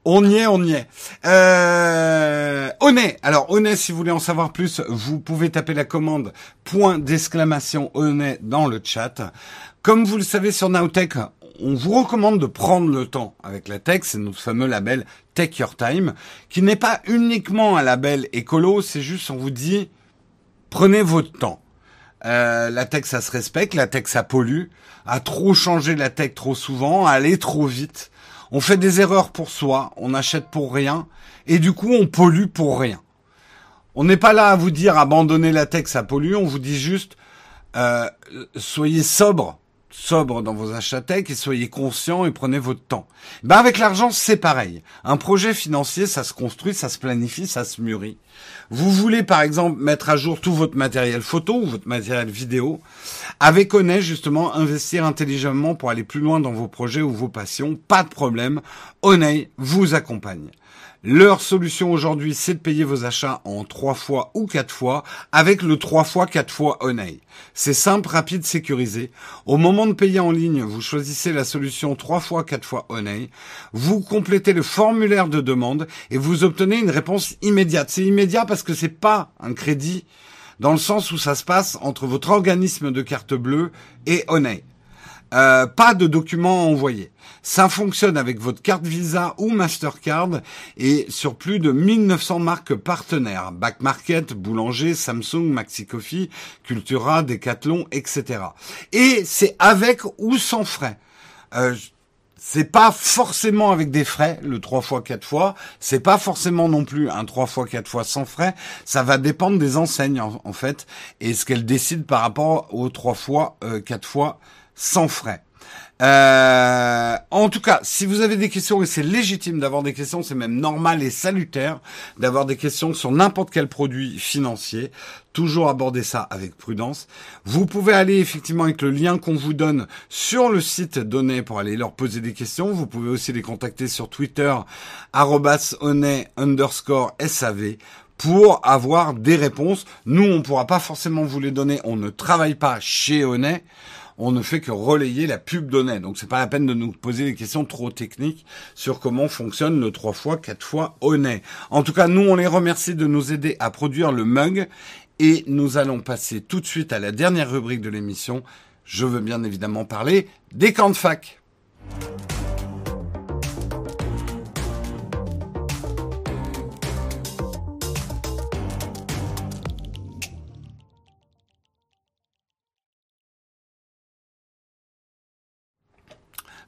On y est, on y est. Euh, honnête. Alors honnête, si vous voulez en savoir plus, vous pouvez taper la commande point d'exclamation honnête dans le chat. Comme vous le savez sur Nowtech, on vous recommande de prendre le temps avec la tech, c'est notre fameux label Take Your Time, qui n'est pas uniquement un label écolo, c'est juste on vous dit prenez votre temps. Euh, la tech ça se respecte, la tech ça pollue, à trop changer la tech trop souvent, à aller trop vite, on fait des erreurs pour soi, on achète pour rien, et du coup on pollue pour rien. On n'est pas là à vous dire abandonnez la tech ça pollue, on vous dit juste euh, soyez sobre sobre dans vos achats tech et soyez conscient et prenez votre temps. Ben avec l'argent, c'est pareil. Un projet financier, ça se construit, ça se planifie, ça se mûrit. Vous voulez par exemple mettre à jour tout votre matériel photo ou votre matériel vidéo. Avec Onet, justement, investir intelligemment pour aller plus loin dans vos projets ou vos passions, pas de problème. Onet vous accompagne. Leur solution aujourd'hui, c'est de payer vos achats en trois fois ou quatre fois avec le trois fois quatre fois Honey. C'est simple, rapide, sécurisé. Au moment de payer en ligne, vous choisissez la solution trois fois quatre fois Honey. Vous complétez le formulaire de demande et vous obtenez une réponse immédiate. C'est immédiat parce que c'est pas un crédit dans le sens où ça se passe entre votre organisme de carte bleue et Honey. Euh, pas de documents envoyés. Ça fonctionne avec votre carte Visa ou Mastercard et sur plus de 1900 marques partenaires. Back Market, Boulanger, Samsung, Maxi Coffee, Cultura, Decathlon, etc. Et c'est avec ou sans frais. Euh, c'est pas forcément avec des frais, le 3 fois 4 fois. C'est pas forcément non plus un 3 fois 4 fois sans frais. Ça va dépendre des enseignes, en, fait, et ce qu'elles décident par rapport aux 3 fois, euh, 4 fois sans frais. Euh, en tout cas, si vous avez des questions, et c'est légitime d'avoir des questions, c'est même normal et salutaire d'avoir des questions sur n'importe quel produit financier, toujours aborder ça avec prudence. Vous pouvez aller effectivement avec le lien qu'on vous donne sur le site donné pour aller leur poser des questions. Vous pouvez aussi les contacter sur Twitter, underscore SAV pour avoir des réponses. Nous, on ne pourra pas forcément vous les donner. On ne travaille pas chez Honnet on ne fait que relayer la pub donnée. Donc c'est pas la peine de nous poser des questions trop techniques sur comment fonctionne le 3 fois, 4 fois honnête. En tout cas, nous on les remercie de nous aider à produire le mug et nous allons passer tout de suite à la dernière rubrique de l'émission. Je veux bien évidemment parler des camps de fac.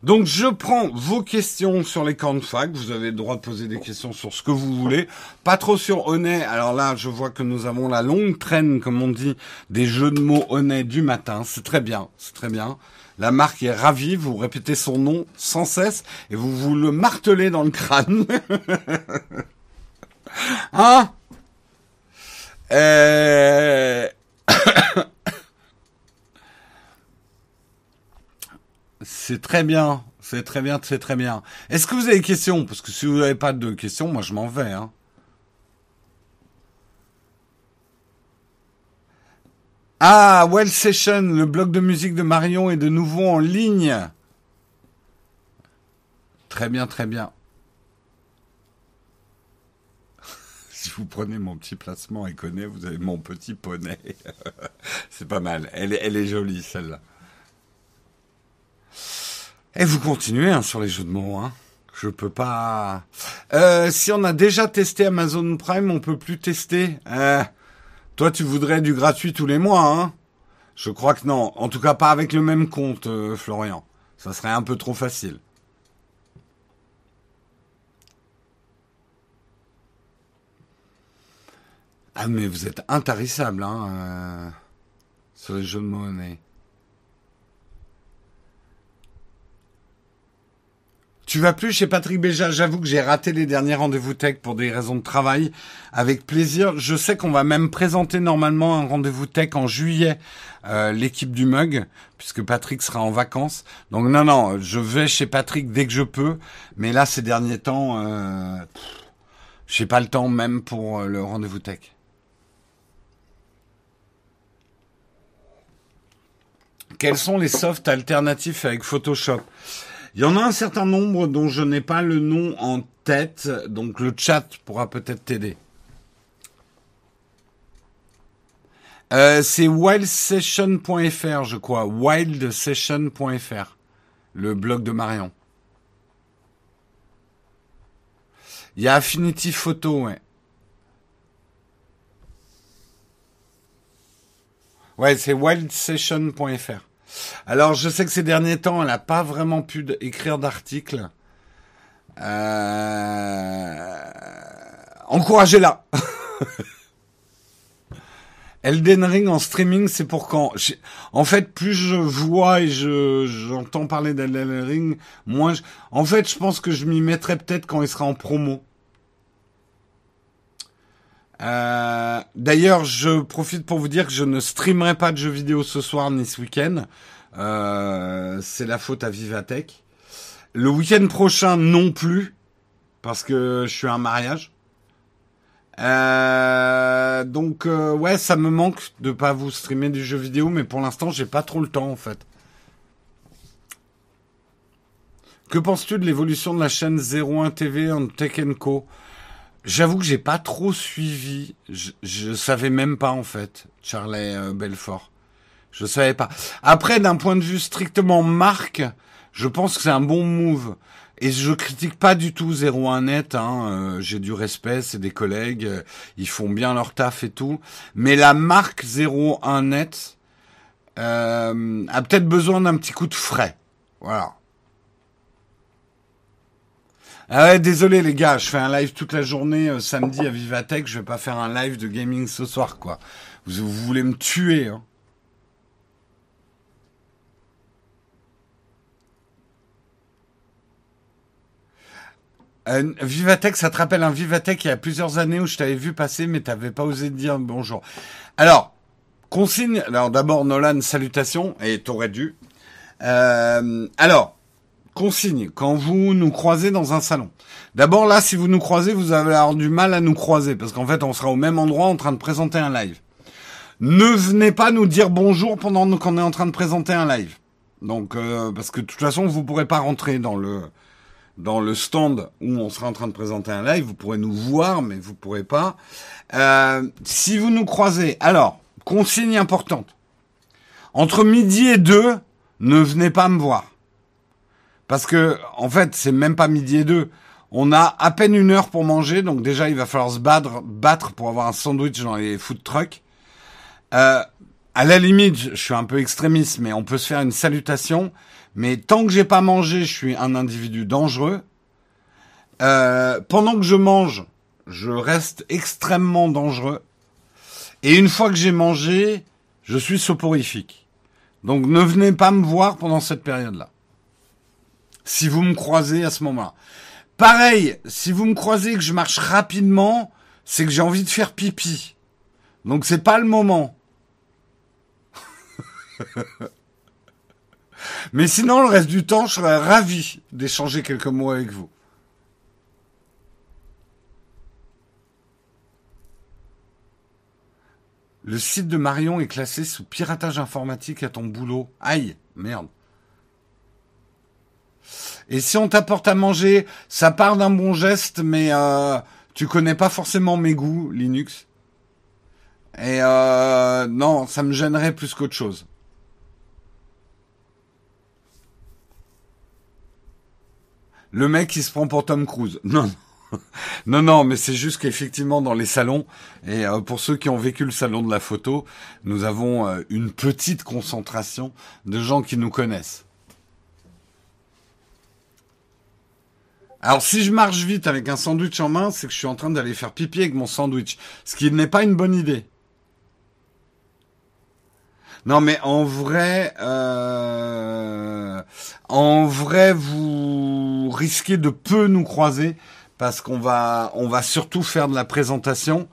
Donc je prends vos questions sur les camps de fac. Vous avez le droit de poser des questions sur ce que vous voulez. Pas trop sur honnête. Alors là, je vois que nous avons la longue traîne, comme on dit, des jeux de mots honnêtes du matin. C'est très bien, c'est très bien. La marque est ravie, vous répétez son nom sans cesse et vous vous le martelez dans le crâne. *laughs* hein? Euh, c'est très bien. C'est très bien, c'est très bien. Est-ce que vous avez des questions? Parce que si vous n'avez pas de questions, moi je m'en vais. Hein. Ah, Well Session, le blog de musique de Marion est de nouveau en ligne. Très bien, très bien. *laughs* si vous prenez mon petit placement et connaissez, vous avez mon petit poney. *laughs* C'est pas mal. Elle est jolie, celle-là. Et vous continuez hein, sur les jeux de mots. Hein. Je peux pas. Euh, si on a déjà testé Amazon Prime, on peut plus tester. Euh, toi, tu voudrais du gratuit tous les mois, hein Je crois que non. En tout cas, pas avec le même compte, euh, Florian. Ça serait un peu trop facile. Ah, mais vous êtes intarissable, hein, sur les jeux de monnaie. Tu vas plus chez Patrick Béja. J'avoue que j'ai raté les derniers rendez-vous tech pour des raisons de travail. Avec plaisir. Je sais qu'on va même présenter normalement un rendez-vous tech en juillet, euh, l'équipe du mug, puisque Patrick sera en vacances. Donc non, non, je vais chez Patrick dès que je peux. Mais là, ces derniers temps, euh, j'ai pas le temps même pour euh, le rendez-vous tech. Quels sont les softs alternatifs avec Photoshop? Il y en a un certain nombre dont je n'ai pas le nom en tête, donc le chat pourra peut-être t'aider. Euh, c'est wildsession.fr, je crois. Wildsession.fr, le blog de Marion. Il y a Affinity Photo, ouais. Ouais, c'est wildsession.fr. Alors, je sais que ces derniers temps, elle n'a pas vraiment pu écrire d'articles. Euh... Encouragez-la. *laughs* Elden Ring en streaming, c'est pour quand? En fait, plus je vois et je j'entends parler d'Elden Ring, moins je... En fait, je pense que je m'y mettrai peut-être quand il sera en promo. Euh, d'ailleurs, je profite pour vous dire que je ne streamerai pas de jeux vidéo ce soir ni ce week-end. Euh, c'est la faute à Vivatech. Le week-end prochain non plus, parce que je suis à un mariage. Euh, donc ouais, ça me manque de pas vous streamer du jeu vidéo, mais pour l'instant, j'ai pas trop le temps en fait. Que penses-tu de l'évolution de la chaîne 01 TV en Tech Co? J'avoue que j'ai pas trop suivi. Je, je savais même pas en fait, Charlie euh, Belfort. Je savais pas. Après, d'un point de vue strictement marque, je pense que c'est un bon move. Et je critique pas du tout 01net. Hein. Euh, j'ai du respect, c'est des collègues, euh, ils font bien leur taf et tout. Mais la marque 01net euh, a peut-être besoin d'un petit coup de frais. Voilà. Ah ouais, désolé les gars, je fais un live toute la journée euh, samedi à Vivatech, je vais pas faire un live de gaming ce soir quoi. Vous, vous voulez me tuer hein. Euh, Vivatech, ça te rappelle un Vivatech il y a plusieurs années où je t'avais vu passer, mais t'avais pas osé dire bonjour. Alors, consigne. Alors d'abord, Nolan, salutations, et t'aurais dû. Euh, alors, consigne, quand vous nous croisez dans un salon. D'abord là, si vous nous croisez, vous allez avoir du mal à nous croiser, parce qu'en fait, on sera au même endroit en train de présenter un live. Ne venez pas nous dire bonjour pendant qu'on est en train de présenter un live. Donc, euh, parce que de toute façon, vous pourrez pas rentrer dans le dans le stand où on sera en train de présenter un live. Vous pourrez nous voir, mais vous pourrez pas. Euh, si vous nous croisez, alors consigne importante. Entre midi et deux, ne venez pas me voir. Parce que, en fait, c'est même pas midi et deux. On a à peine une heure pour manger, donc déjà il va falloir se battre, battre pour avoir un sandwich dans les food trucks. Euh, à la limite, je suis un peu extrémiste, mais on peut se faire une salutation. Mais tant que j'ai pas mangé, je suis un individu dangereux. Euh, pendant que je mange, je reste extrêmement dangereux. Et une fois que j'ai mangé, je suis soporifique. Donc ne venez pas me voir pendant cette période-là si vous me croisez à ce moment-là. Pareil, si vous me croisez que je marche rapidement, c'est que j'ai envie de faire pipi. Donc c'est pas le moment. *laughs* Mais sinon, le reste du temps, je serais ravi d'échanger quelques mots avec vous. Le site de Marion est classé sous piratage informatique à ton boulot. Aïe, merde. Et si on t'apporte à manger, ça part d'un bon geste, mais euh, tu connais pas forcément mes goûts, Linux. Et euh, non, ça me gênerait plus qu'autre chose. Le mec, il se prend pour Tom Cruise. *laughs* Non, non, non, mais c'est juste qu'effectivement dans les salons, et euh, pour ceux qui ont vécu le salon de la photo, nous avons euh, une petite concentration de gens qui nous connaissent. Alors si je marche vite avec un sandwich en main, c'est que je suis en train d'aller faire pipi avec mon sandwich, ce qui n'est pas une bonne idée. Non, mais en vrai, euh, en vrai, vous risquez de peu nous croiser parce qu'on va, on va surtout faire de la présentation.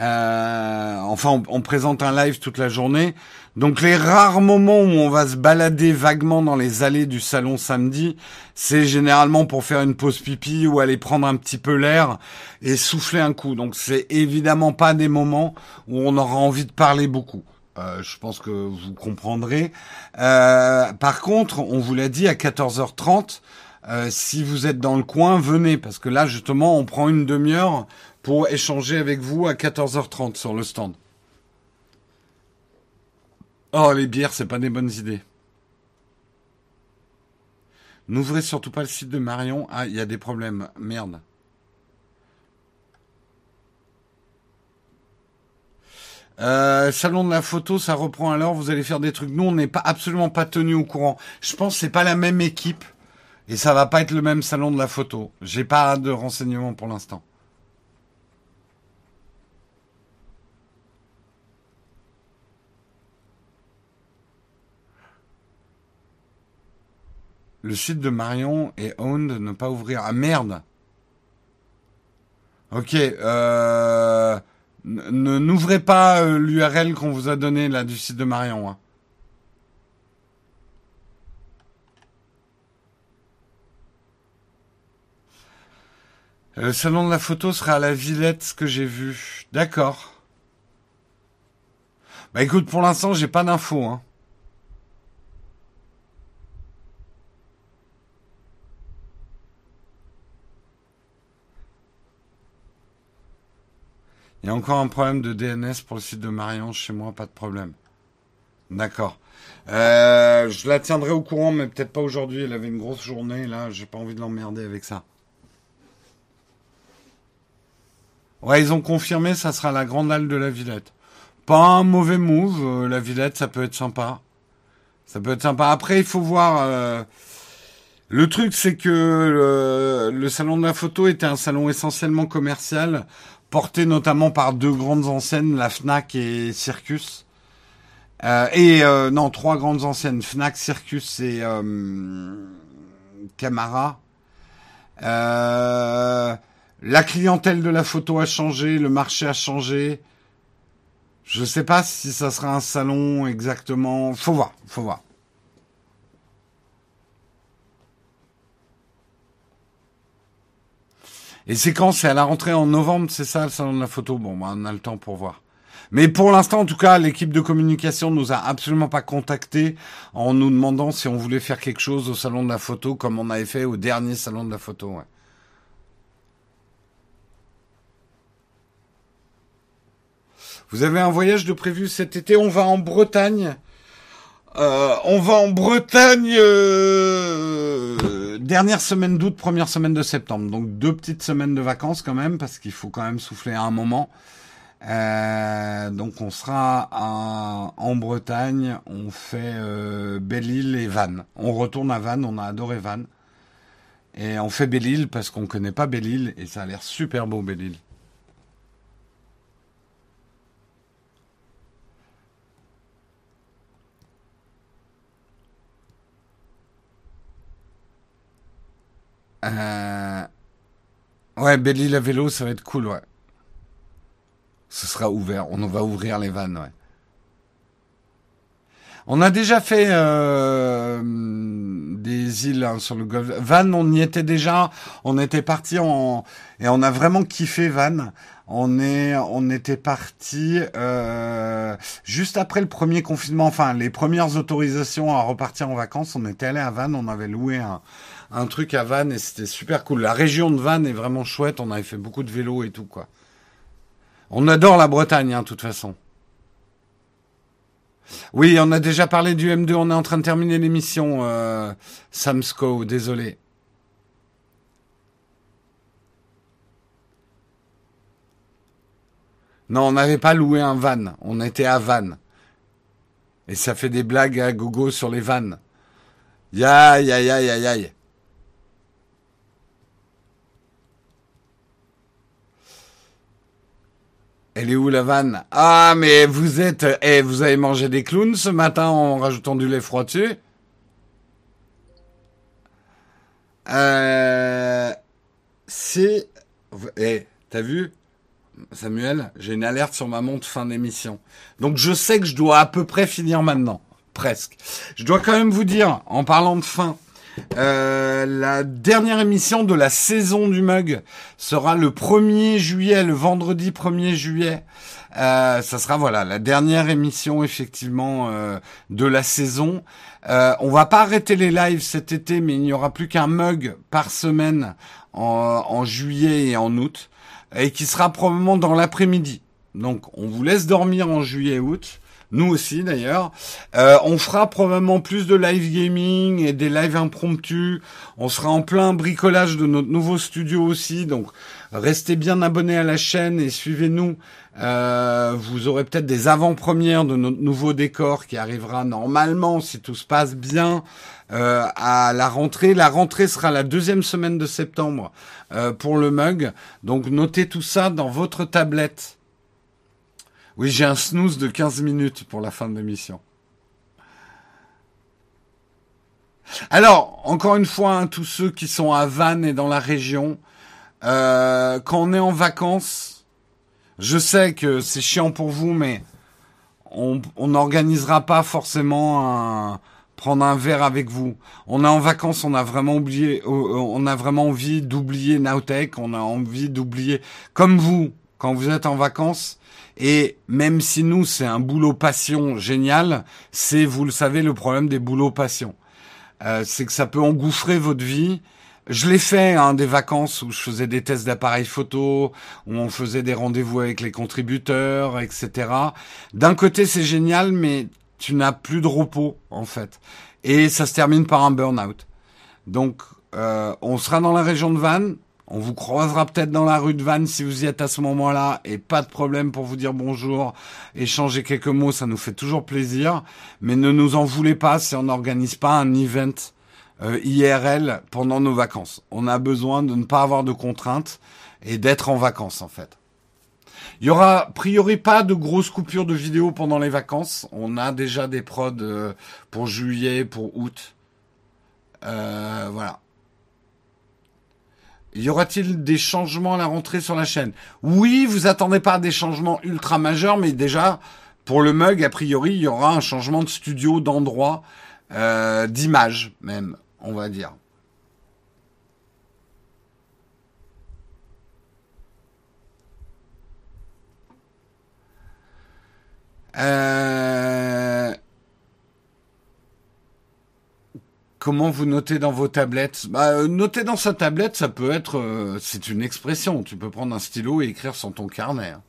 Euh, enfin, on, présente un live toute la journée. Donc, les rares moments où on va se balader vaguement dans les allées du salon samedi, c'est généralement pour faire une pause pipi ou aller prendre un petit peu l'air et souffler un coup. Donc, c'est évidemment pas des moments où on aura envie de parler beaucoup. Euh, je pense que vous comprendrez. Euh, par contre, on vous l'a dit à 14h30, euh, si vous êtes dans le coin, venez, parce que là, justement, on prend une demi-heure pour échanger avec vous à 14h30 sur le stand. Oh, les bières, c'est pas des bonnes idées. N'ouvrez surtout pas le site de Marion. Ah, il y a des problèmes. Merde. Euh, salon de la photo, ça reprend alors. Vous allez faire des trucs. Nous, on n'est pas absolument pas tenu au courant. Je pense que c'est pas la même équipe et ça va pas être le même salon de la photo. J'ai pas de renseignements pour l'instant. Le site de Marion est owned, ne pas ouvrir. Ah merde. Ok. Euh... Ne n'ouvrez pas euh, l'URL qu'on vous a donné là du site de Marion. Hein. Le euh, salon de la photo sera à la Villette, ce que j'ai vu. D'accord. Bah écoute, pour l'instant, j'ai pas d'infos. Hein. Il y a encore un problème de DNS pour le site de Marion chez moi, pas de problème. D'accord. Euh, je la tiendrai au courant, mais peut-être pas aujourd'hui. Elle avait une grosse journée, là, j'ai pas envie de l'emmerder avec ça. Ouais, ils ont confirmé, ça sera la grande halle de la Villette. Pas un mauvais move, euh, la Villette, ça peut être sympa. Ça peut être sympa. Après, il faut voir. Euh, le truc, c'est que le, salon de la photo était un salon essentiellement commercial porté notamment par deux grandes enseignes, la Fnac et Circus. Euh, et euh, non, trois grandes enseignes, Fnac, Circus et euh, Camara. Euh, la clientèle de la photo a changé, le marché a changé. Je sais pas si ça sera un salon exactement. Faut voir, faut voir. Et c'est quand? C'est à la rentrée en novembre, c'est ça le salon de la photo? Bon, bah, on a le temps pour voir. Mais pour l'instant, en tout cas, l'équipe de communication nous a absolument pas contactés en nous demandant si on voulait faire quelque chose au salon de la photo comme on avait fait au dernier salon de la photo. Vous avez un voyage de prévu cet été? On va en Bretagne. Euh, on va en Bretagne. Euh dernière semaine d'août, première semaine de septembre. Donc deux petites semaines de vacances quand même, parce qu'il faut quand même souffler à un moment. Euh, donc on sera en Bretagne, on fait Belle-Île et Vannes. On retourne à Vannes, on a adoré Vannes. Et on fait Belle-Île parce qu'on connaît pas Belle-Île et ça a l'air super beau Belle-Île. Euh... Ouais, Belle-Île à vélo, ça va être cool, ouais. Ce sera ouvert. On va ouvrir les vannes, ouais. On a déjà fait euh, des îles hein, sur le golfe. Van, on y était déjà. On était parti en et on a vraiment kiffé Van. On est, on était parti euh, juste après le premier confinement. Enfin, les premières autorisations à repartir en vacances. On était allé à Van. On avait loué un, un truc à Van et c'était super cool. La région de Van est vraiment chouette. On avait fait beaucoup de vélo et tout quoi. On adore la Bretagne, hein, de toute façon. Oui, on a déjà parlé du M2, on est en train de terminer l'émission, euh, Samsco, désolé. Non, on n'avait pas loué un van, on était à van. Et ça fait des blagues à gogo sur les vannes. Aïe, aïe, aïe, aïe, aïe. Elle est où la vanne? Ah, mais vous êtes... Eh, vous avez mangé des clowns ce matin en rajoutant du lait froid dessus? Euh... C'est... Eh, t'as vu? Samuel, j'ai une alerte sur ma montre fin d'émission. Donc je sais que je dois à peu près finir maintenant. Presque. Je dois quand même vous dire, en parlant de fin, euh, la dernière émission de la saison du mug sera le 1er juillet, le vendredi 1er juillet. Euh, ça sera voilà la dernière émission effectivement euh, de la saison. Euh, on va pas arrêter les lives cet été, mais il n'y aura plus qu'un mug par semaine en, en juillet et en août, et qui sera probablement dans l'après-midi. Donc on vous laisse dormir en juillet-août nous aussi d'ailleurs. Euh, on fera probablement plus de live gaming et des lives impromptus. On sera en plein bricolage de notre nouveau studio aussi, donc restez bien abonnés à la chaîne et suivez-nous. Euh, vous aurez peut-être des avant-premières de notre nouveau décor qui arrivera normalement, si tout se passe bien, euh, à la rentrée. La rentrée sera la deuxième semaine de septembre pour le mug. Donc notez tout ça dans votre tablette. Oui, j'ai un snooze de 15 minutes pour la fin de l'émission. Alors, encore une fois, hein, tous ceux qui sont à Vannes et dans la région, euh, quand on est en vacances, je sais que c'est chiant pour vous, mais on n'organisera pas forcément un, prendre un verre avec vous. On est en vacances, on a vraiment oublié, euh, on a vraiment envie d'oublier Nowtech, on a envie d'oublier, comme vous, quand vous êtes en vacances, et même si nous, c'est un boulot passion génial, c'est, vous le savez, le problème des boulots passion. Euh, c'est que ça peut engouffrer votre vie. Je l'ai fait, hein, des vacances où je faisais des tests d'appareils photo, où on faisait des rendez-vous avec les contributeurs, etc. D'un côté, c'est génial, mais tu n'as plus de repos, en fait. Et ça se termine par un burn-out. Donc, euh, on sera dans la région de Vannes. On vous croisera peut-être dans la rue de Vannes si vous y êtes à ce moment-là et pas de problème pour vous dire bonjour, échanger quelques mots, ça nous fait toujours plaisir. Mais ne nous en voulez pas si on n'organise pas un event euh, IRL pendant nos vacances. On a besoin de ne pas avoir de contraintes et d'être en vacances en fait. Il y aura a priori pas de grosses coupures de vidéos pendant les vacances. On a déjà des prods euh, pour juillet, pour août. Euh, voilà. Y aura-t-il des changements à la rentrée sur la chaîne? Oui, vous attendez pas des changements ultra majeurs, mais déjà, pour le mug, a priori, il y aura un changement de studio, d'endroit, euh, d'image même, on va dire. Euh... Comment vous notez dans vos tablettes? Bah, euh, Noter dans sa tablette, ça peut être... Euh, c'est une expression. Tu peux prendre un stylo et écrire sur ton carnet. Hein.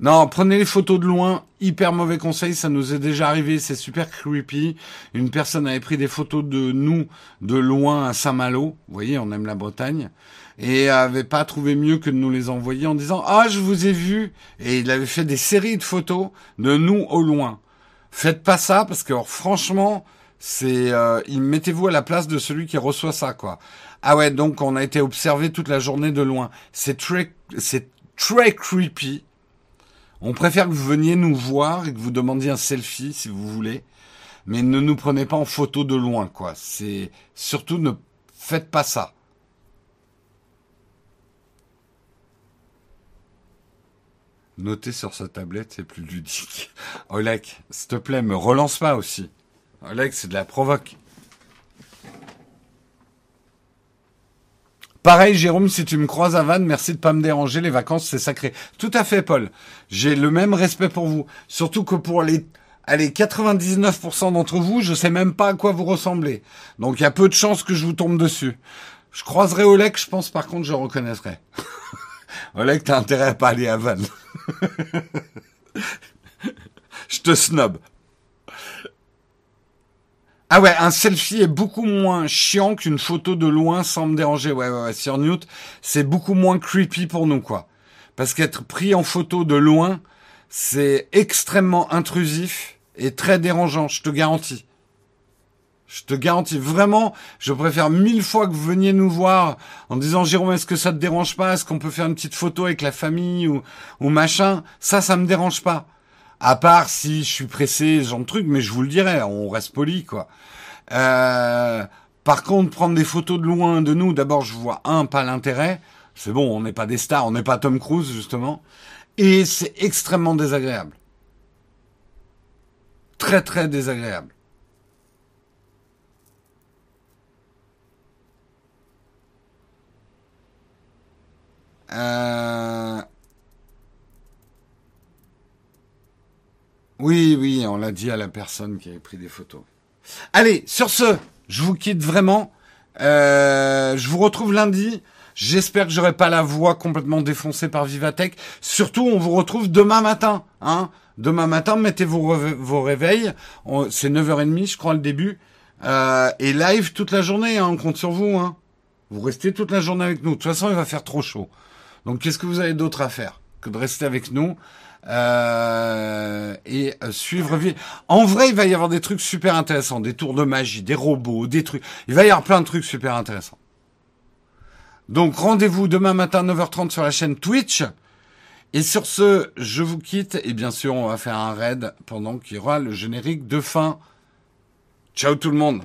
Non, prenez les photos de loin. Hyper mauvais conseil, ça nous est déjà arrivé. C'est super creepy. Une personne avait pris des photos de nous de loin à Saint-Malo. Vous voyez, on aime la Bretagne. Et avait pas trouvé mieux que de nous les envoyer en disant ah je vous ai vu. Et il avait fait des séries de photos de nous au loin. Faites pas ça parce que franchement, c'est euh, mettez-vous à la place de celui qui reçoit ça quoi. Ah ouais, donc on a été observé toute la journée de loin. C'est très c'est très creepy. On préfère que vous veniez nous voir et que vous demandiez un selfie si vous voulez, mais ne nous prenez pas en photo de loin quoi. C'est surtout ne faites pas ça. Noter sur sa tablette, c'est plus ludique. *laughs* Olek, s'il te plaît, me relance pas aussi. Olek, c'est de la provoque. Pareil, Jérôme, si tu me croises à Vannes, merci de pas me déranger. Les vacances, c'est sacré. Tout à fait, Paul. J'ai le même respect pour vous. Surtout que pour les, allez, 99% d'entre vous, je sais même pas à quoi vous ressemblez. Donc, il y a peu de chances que je vous tombe dessus. Je croiserai Olek, je pense, par contre, je reconnaîtrai. *laughs* Olek, t'as intérêt à pas aller à Vannes. *laughs* je te snob. Ah ouais, un selfie est beaucoup moins chiant qu'une photo de loin sans me déranger. Ouais, ouais, ouais. Sur Newt, c'est beaucoup moins creepy pour nous, quoi. Parce qu'être pris en photo de loin, c'est extrêmement intrusif et très dérangeant, je te garantis. Je te garantis vraiment, je préfère mille fois que vous veniez nous voir en disant Jérôme, est-ce que ça te dérange pas? Est-ce qu'on peut faire une petite photo avec la famille ou, ou machin? Ça, ça me dérange pas. À part si je suis pressé, ce genre de truc, mais je vous le dirai, on reste poli, quoi. Euh, par contre, prendre des photos de loin de nous, d'abord, je vois un, pas l'intérêt. C'est bon, on n'est pas des stars, on n'est pas Tom Cruise, justement. Et c'est extrêmement désagréable. Très, très désagréable. Euh... Oui, oui, on l'a dit à la personne qui avait pris des photos. Allez, sur ce, je vous quitte vraiment. Euh, je vous retrouve lundi. J'espère que j'aurai pas la voix complètement défoncée par Vivatech. Surtout, on vous retrouve demain matin. Hein demain matin, mettez vos, réveils. C'est 9h30, je crois, le début. Euh, et live toute la journée. Hein, on compte sur vous. Hein. Vous restez toute la journée avec nous. De toute façon, il va faire trop chaud. Donc, qu'est-ce que vous avez d'autre à faire que de rester avec nous euh, et euh, suivre. En vrai, il va y avoir des trucs super intéressants, des tours de magie, des robots, des trucs. Il va y avoir plein de trucs super intéressants. Donc rendez-vous demain matin 9h30 sur la chaîne Twitch. Et sur ce, je vous quitte et bien sûr, on va faire un raid pendant qu'il y aura le générique de fin. Ciao tout le monde